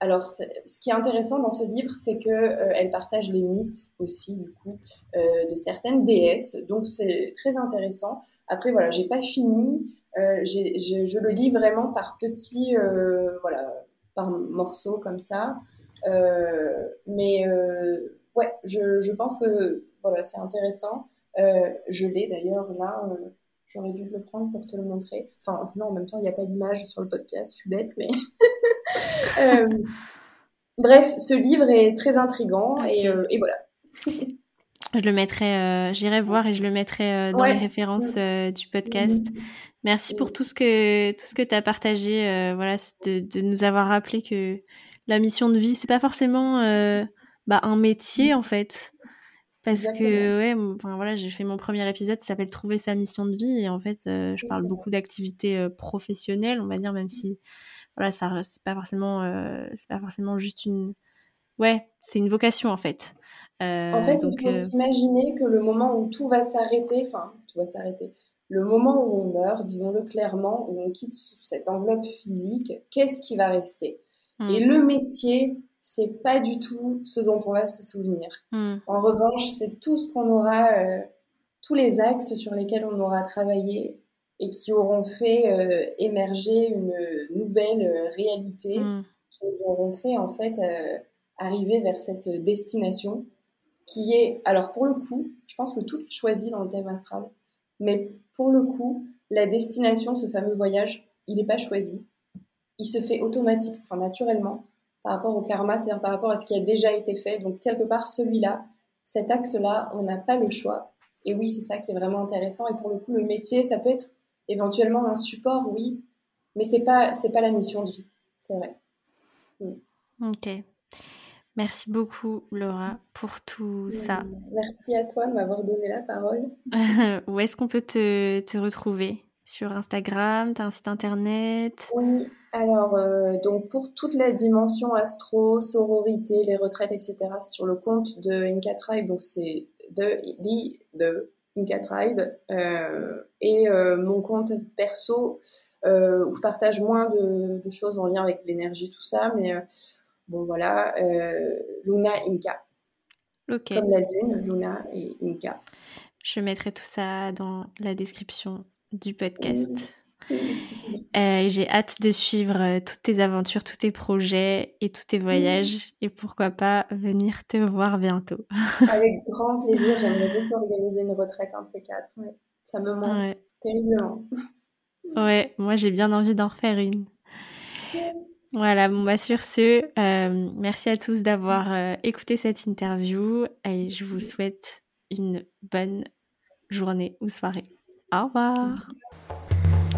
alors, ce qui est intéressant dans ce livre, c'est que euh, elle partage les mythes aussi, du coup, euh, de certaines déesses. Donc, c'est très intéressant. Après, voilà, j'ai pas fini. Euh, je le lis vraiment par petits, euh, voilà, par morceaux comme ça. Mais ouais, je, je, pense que voilà, c'est intéressant. je l'ai d'ailleurs là J'aurais dû le prendre pour te le montrer. Enfin, non, en même temps, il n'y a pas d'image sur le podcast, je suis bête, mais. Euh, bref, ce livre est très intrigant et, euh, et, voilà. je le mettrai, euh, j'irai voir et je le mettrai dans les références du podcast. Merci pour tout ce que tout ce que tu as partagé, voilà, de, de, nous avoir rappelé que la mission de vie, c'est pas forcément bah, un métier en fait. Parce que, ouais, enfin voilà, j'ai fait mon premier épisode, ça s'appelle Trouver sa mission de vie. Et en fait, euh, je parle beaucoup d'activités euh, professionnelles, on va dire, même si, voilà, ça, c'est pas forcément, euh, c'est pas forcément juste une. Ouais, c'est une vocation, en fait. en fait, il faut s'imaginer que le moment où tout va s'arrêter, enfin, tout va s'arrêter. Le moment où on meurt, disons-le clairement, où on quitte cette enveloppe physique, qu'est-ce qui va rester? Et mmh. le métier, c'est pas du tout ce dont on va se souvenir. Hmm. En revanche, c'est tout ce qu'on aura, euh, tous les axes sur lesquels on aura travaillé et qui auront fait euh, émerger une nouvelle euh, réalité, hmm. qui nous auront fait en fait arriver vers cette destination qui est, alors pour le coup, je pense que tout est choisi dans le thème astral, mais pour le coup, la destination, ce fameux voyage, il n'est pas choisi. Il se fait automatiquement, enfin naturellement, par rapport au karma, c'est-à-dire par rapport à ce qui a déjà été fait. Donc quelque part, celui-là, cet axe-là, on n'a pas le choix. Et oui, c'est ça qui est vraiment intéressant. Et pour le coup, le métier, ça peut être éventuellement un support, oui, mais c'est pas c'est pas la mission de vie, c'est vrai. Mm. Ok. Merci beaucoup, Laura, pour tout ça. Merci à toi de m'avoir donné la parole. Où est-ce qu'on peut te, te retrouver? Sur Instagram, tu as un site internet? Oui, alors, euh, donc pour toute la dimension astro, sororité, les retraites, etc., c'est sur le compte de Inca Tribe, donc c'est de, de Inca Tribe, euh, et euh, mon compte perso, où je partage moins de, choses en lien avec l'énergie, tout ça, mais bon voilà, Luna Inca. Ok. Comme la lune, Luna et Inca. Je mettrai tout ça dans la description du podcast. Euh, j'ai hâte de suivre euh, toutes tes aventures, tous tes projets et tous tes voyages. Et pourquoi pas venir te voir bientôt. Avec grand plaisir. J'aimerais beaucoup organiser une retraite, un de ces quatre. Ça me manque terriblement. Ouais, moi j'ai bien envie d'en refaire une. Voilà, bon bah sur ce, euh, merci à tous d'avoir écouté cette interview et je vous souhaite une bonne journée ou soirée. Au revoir.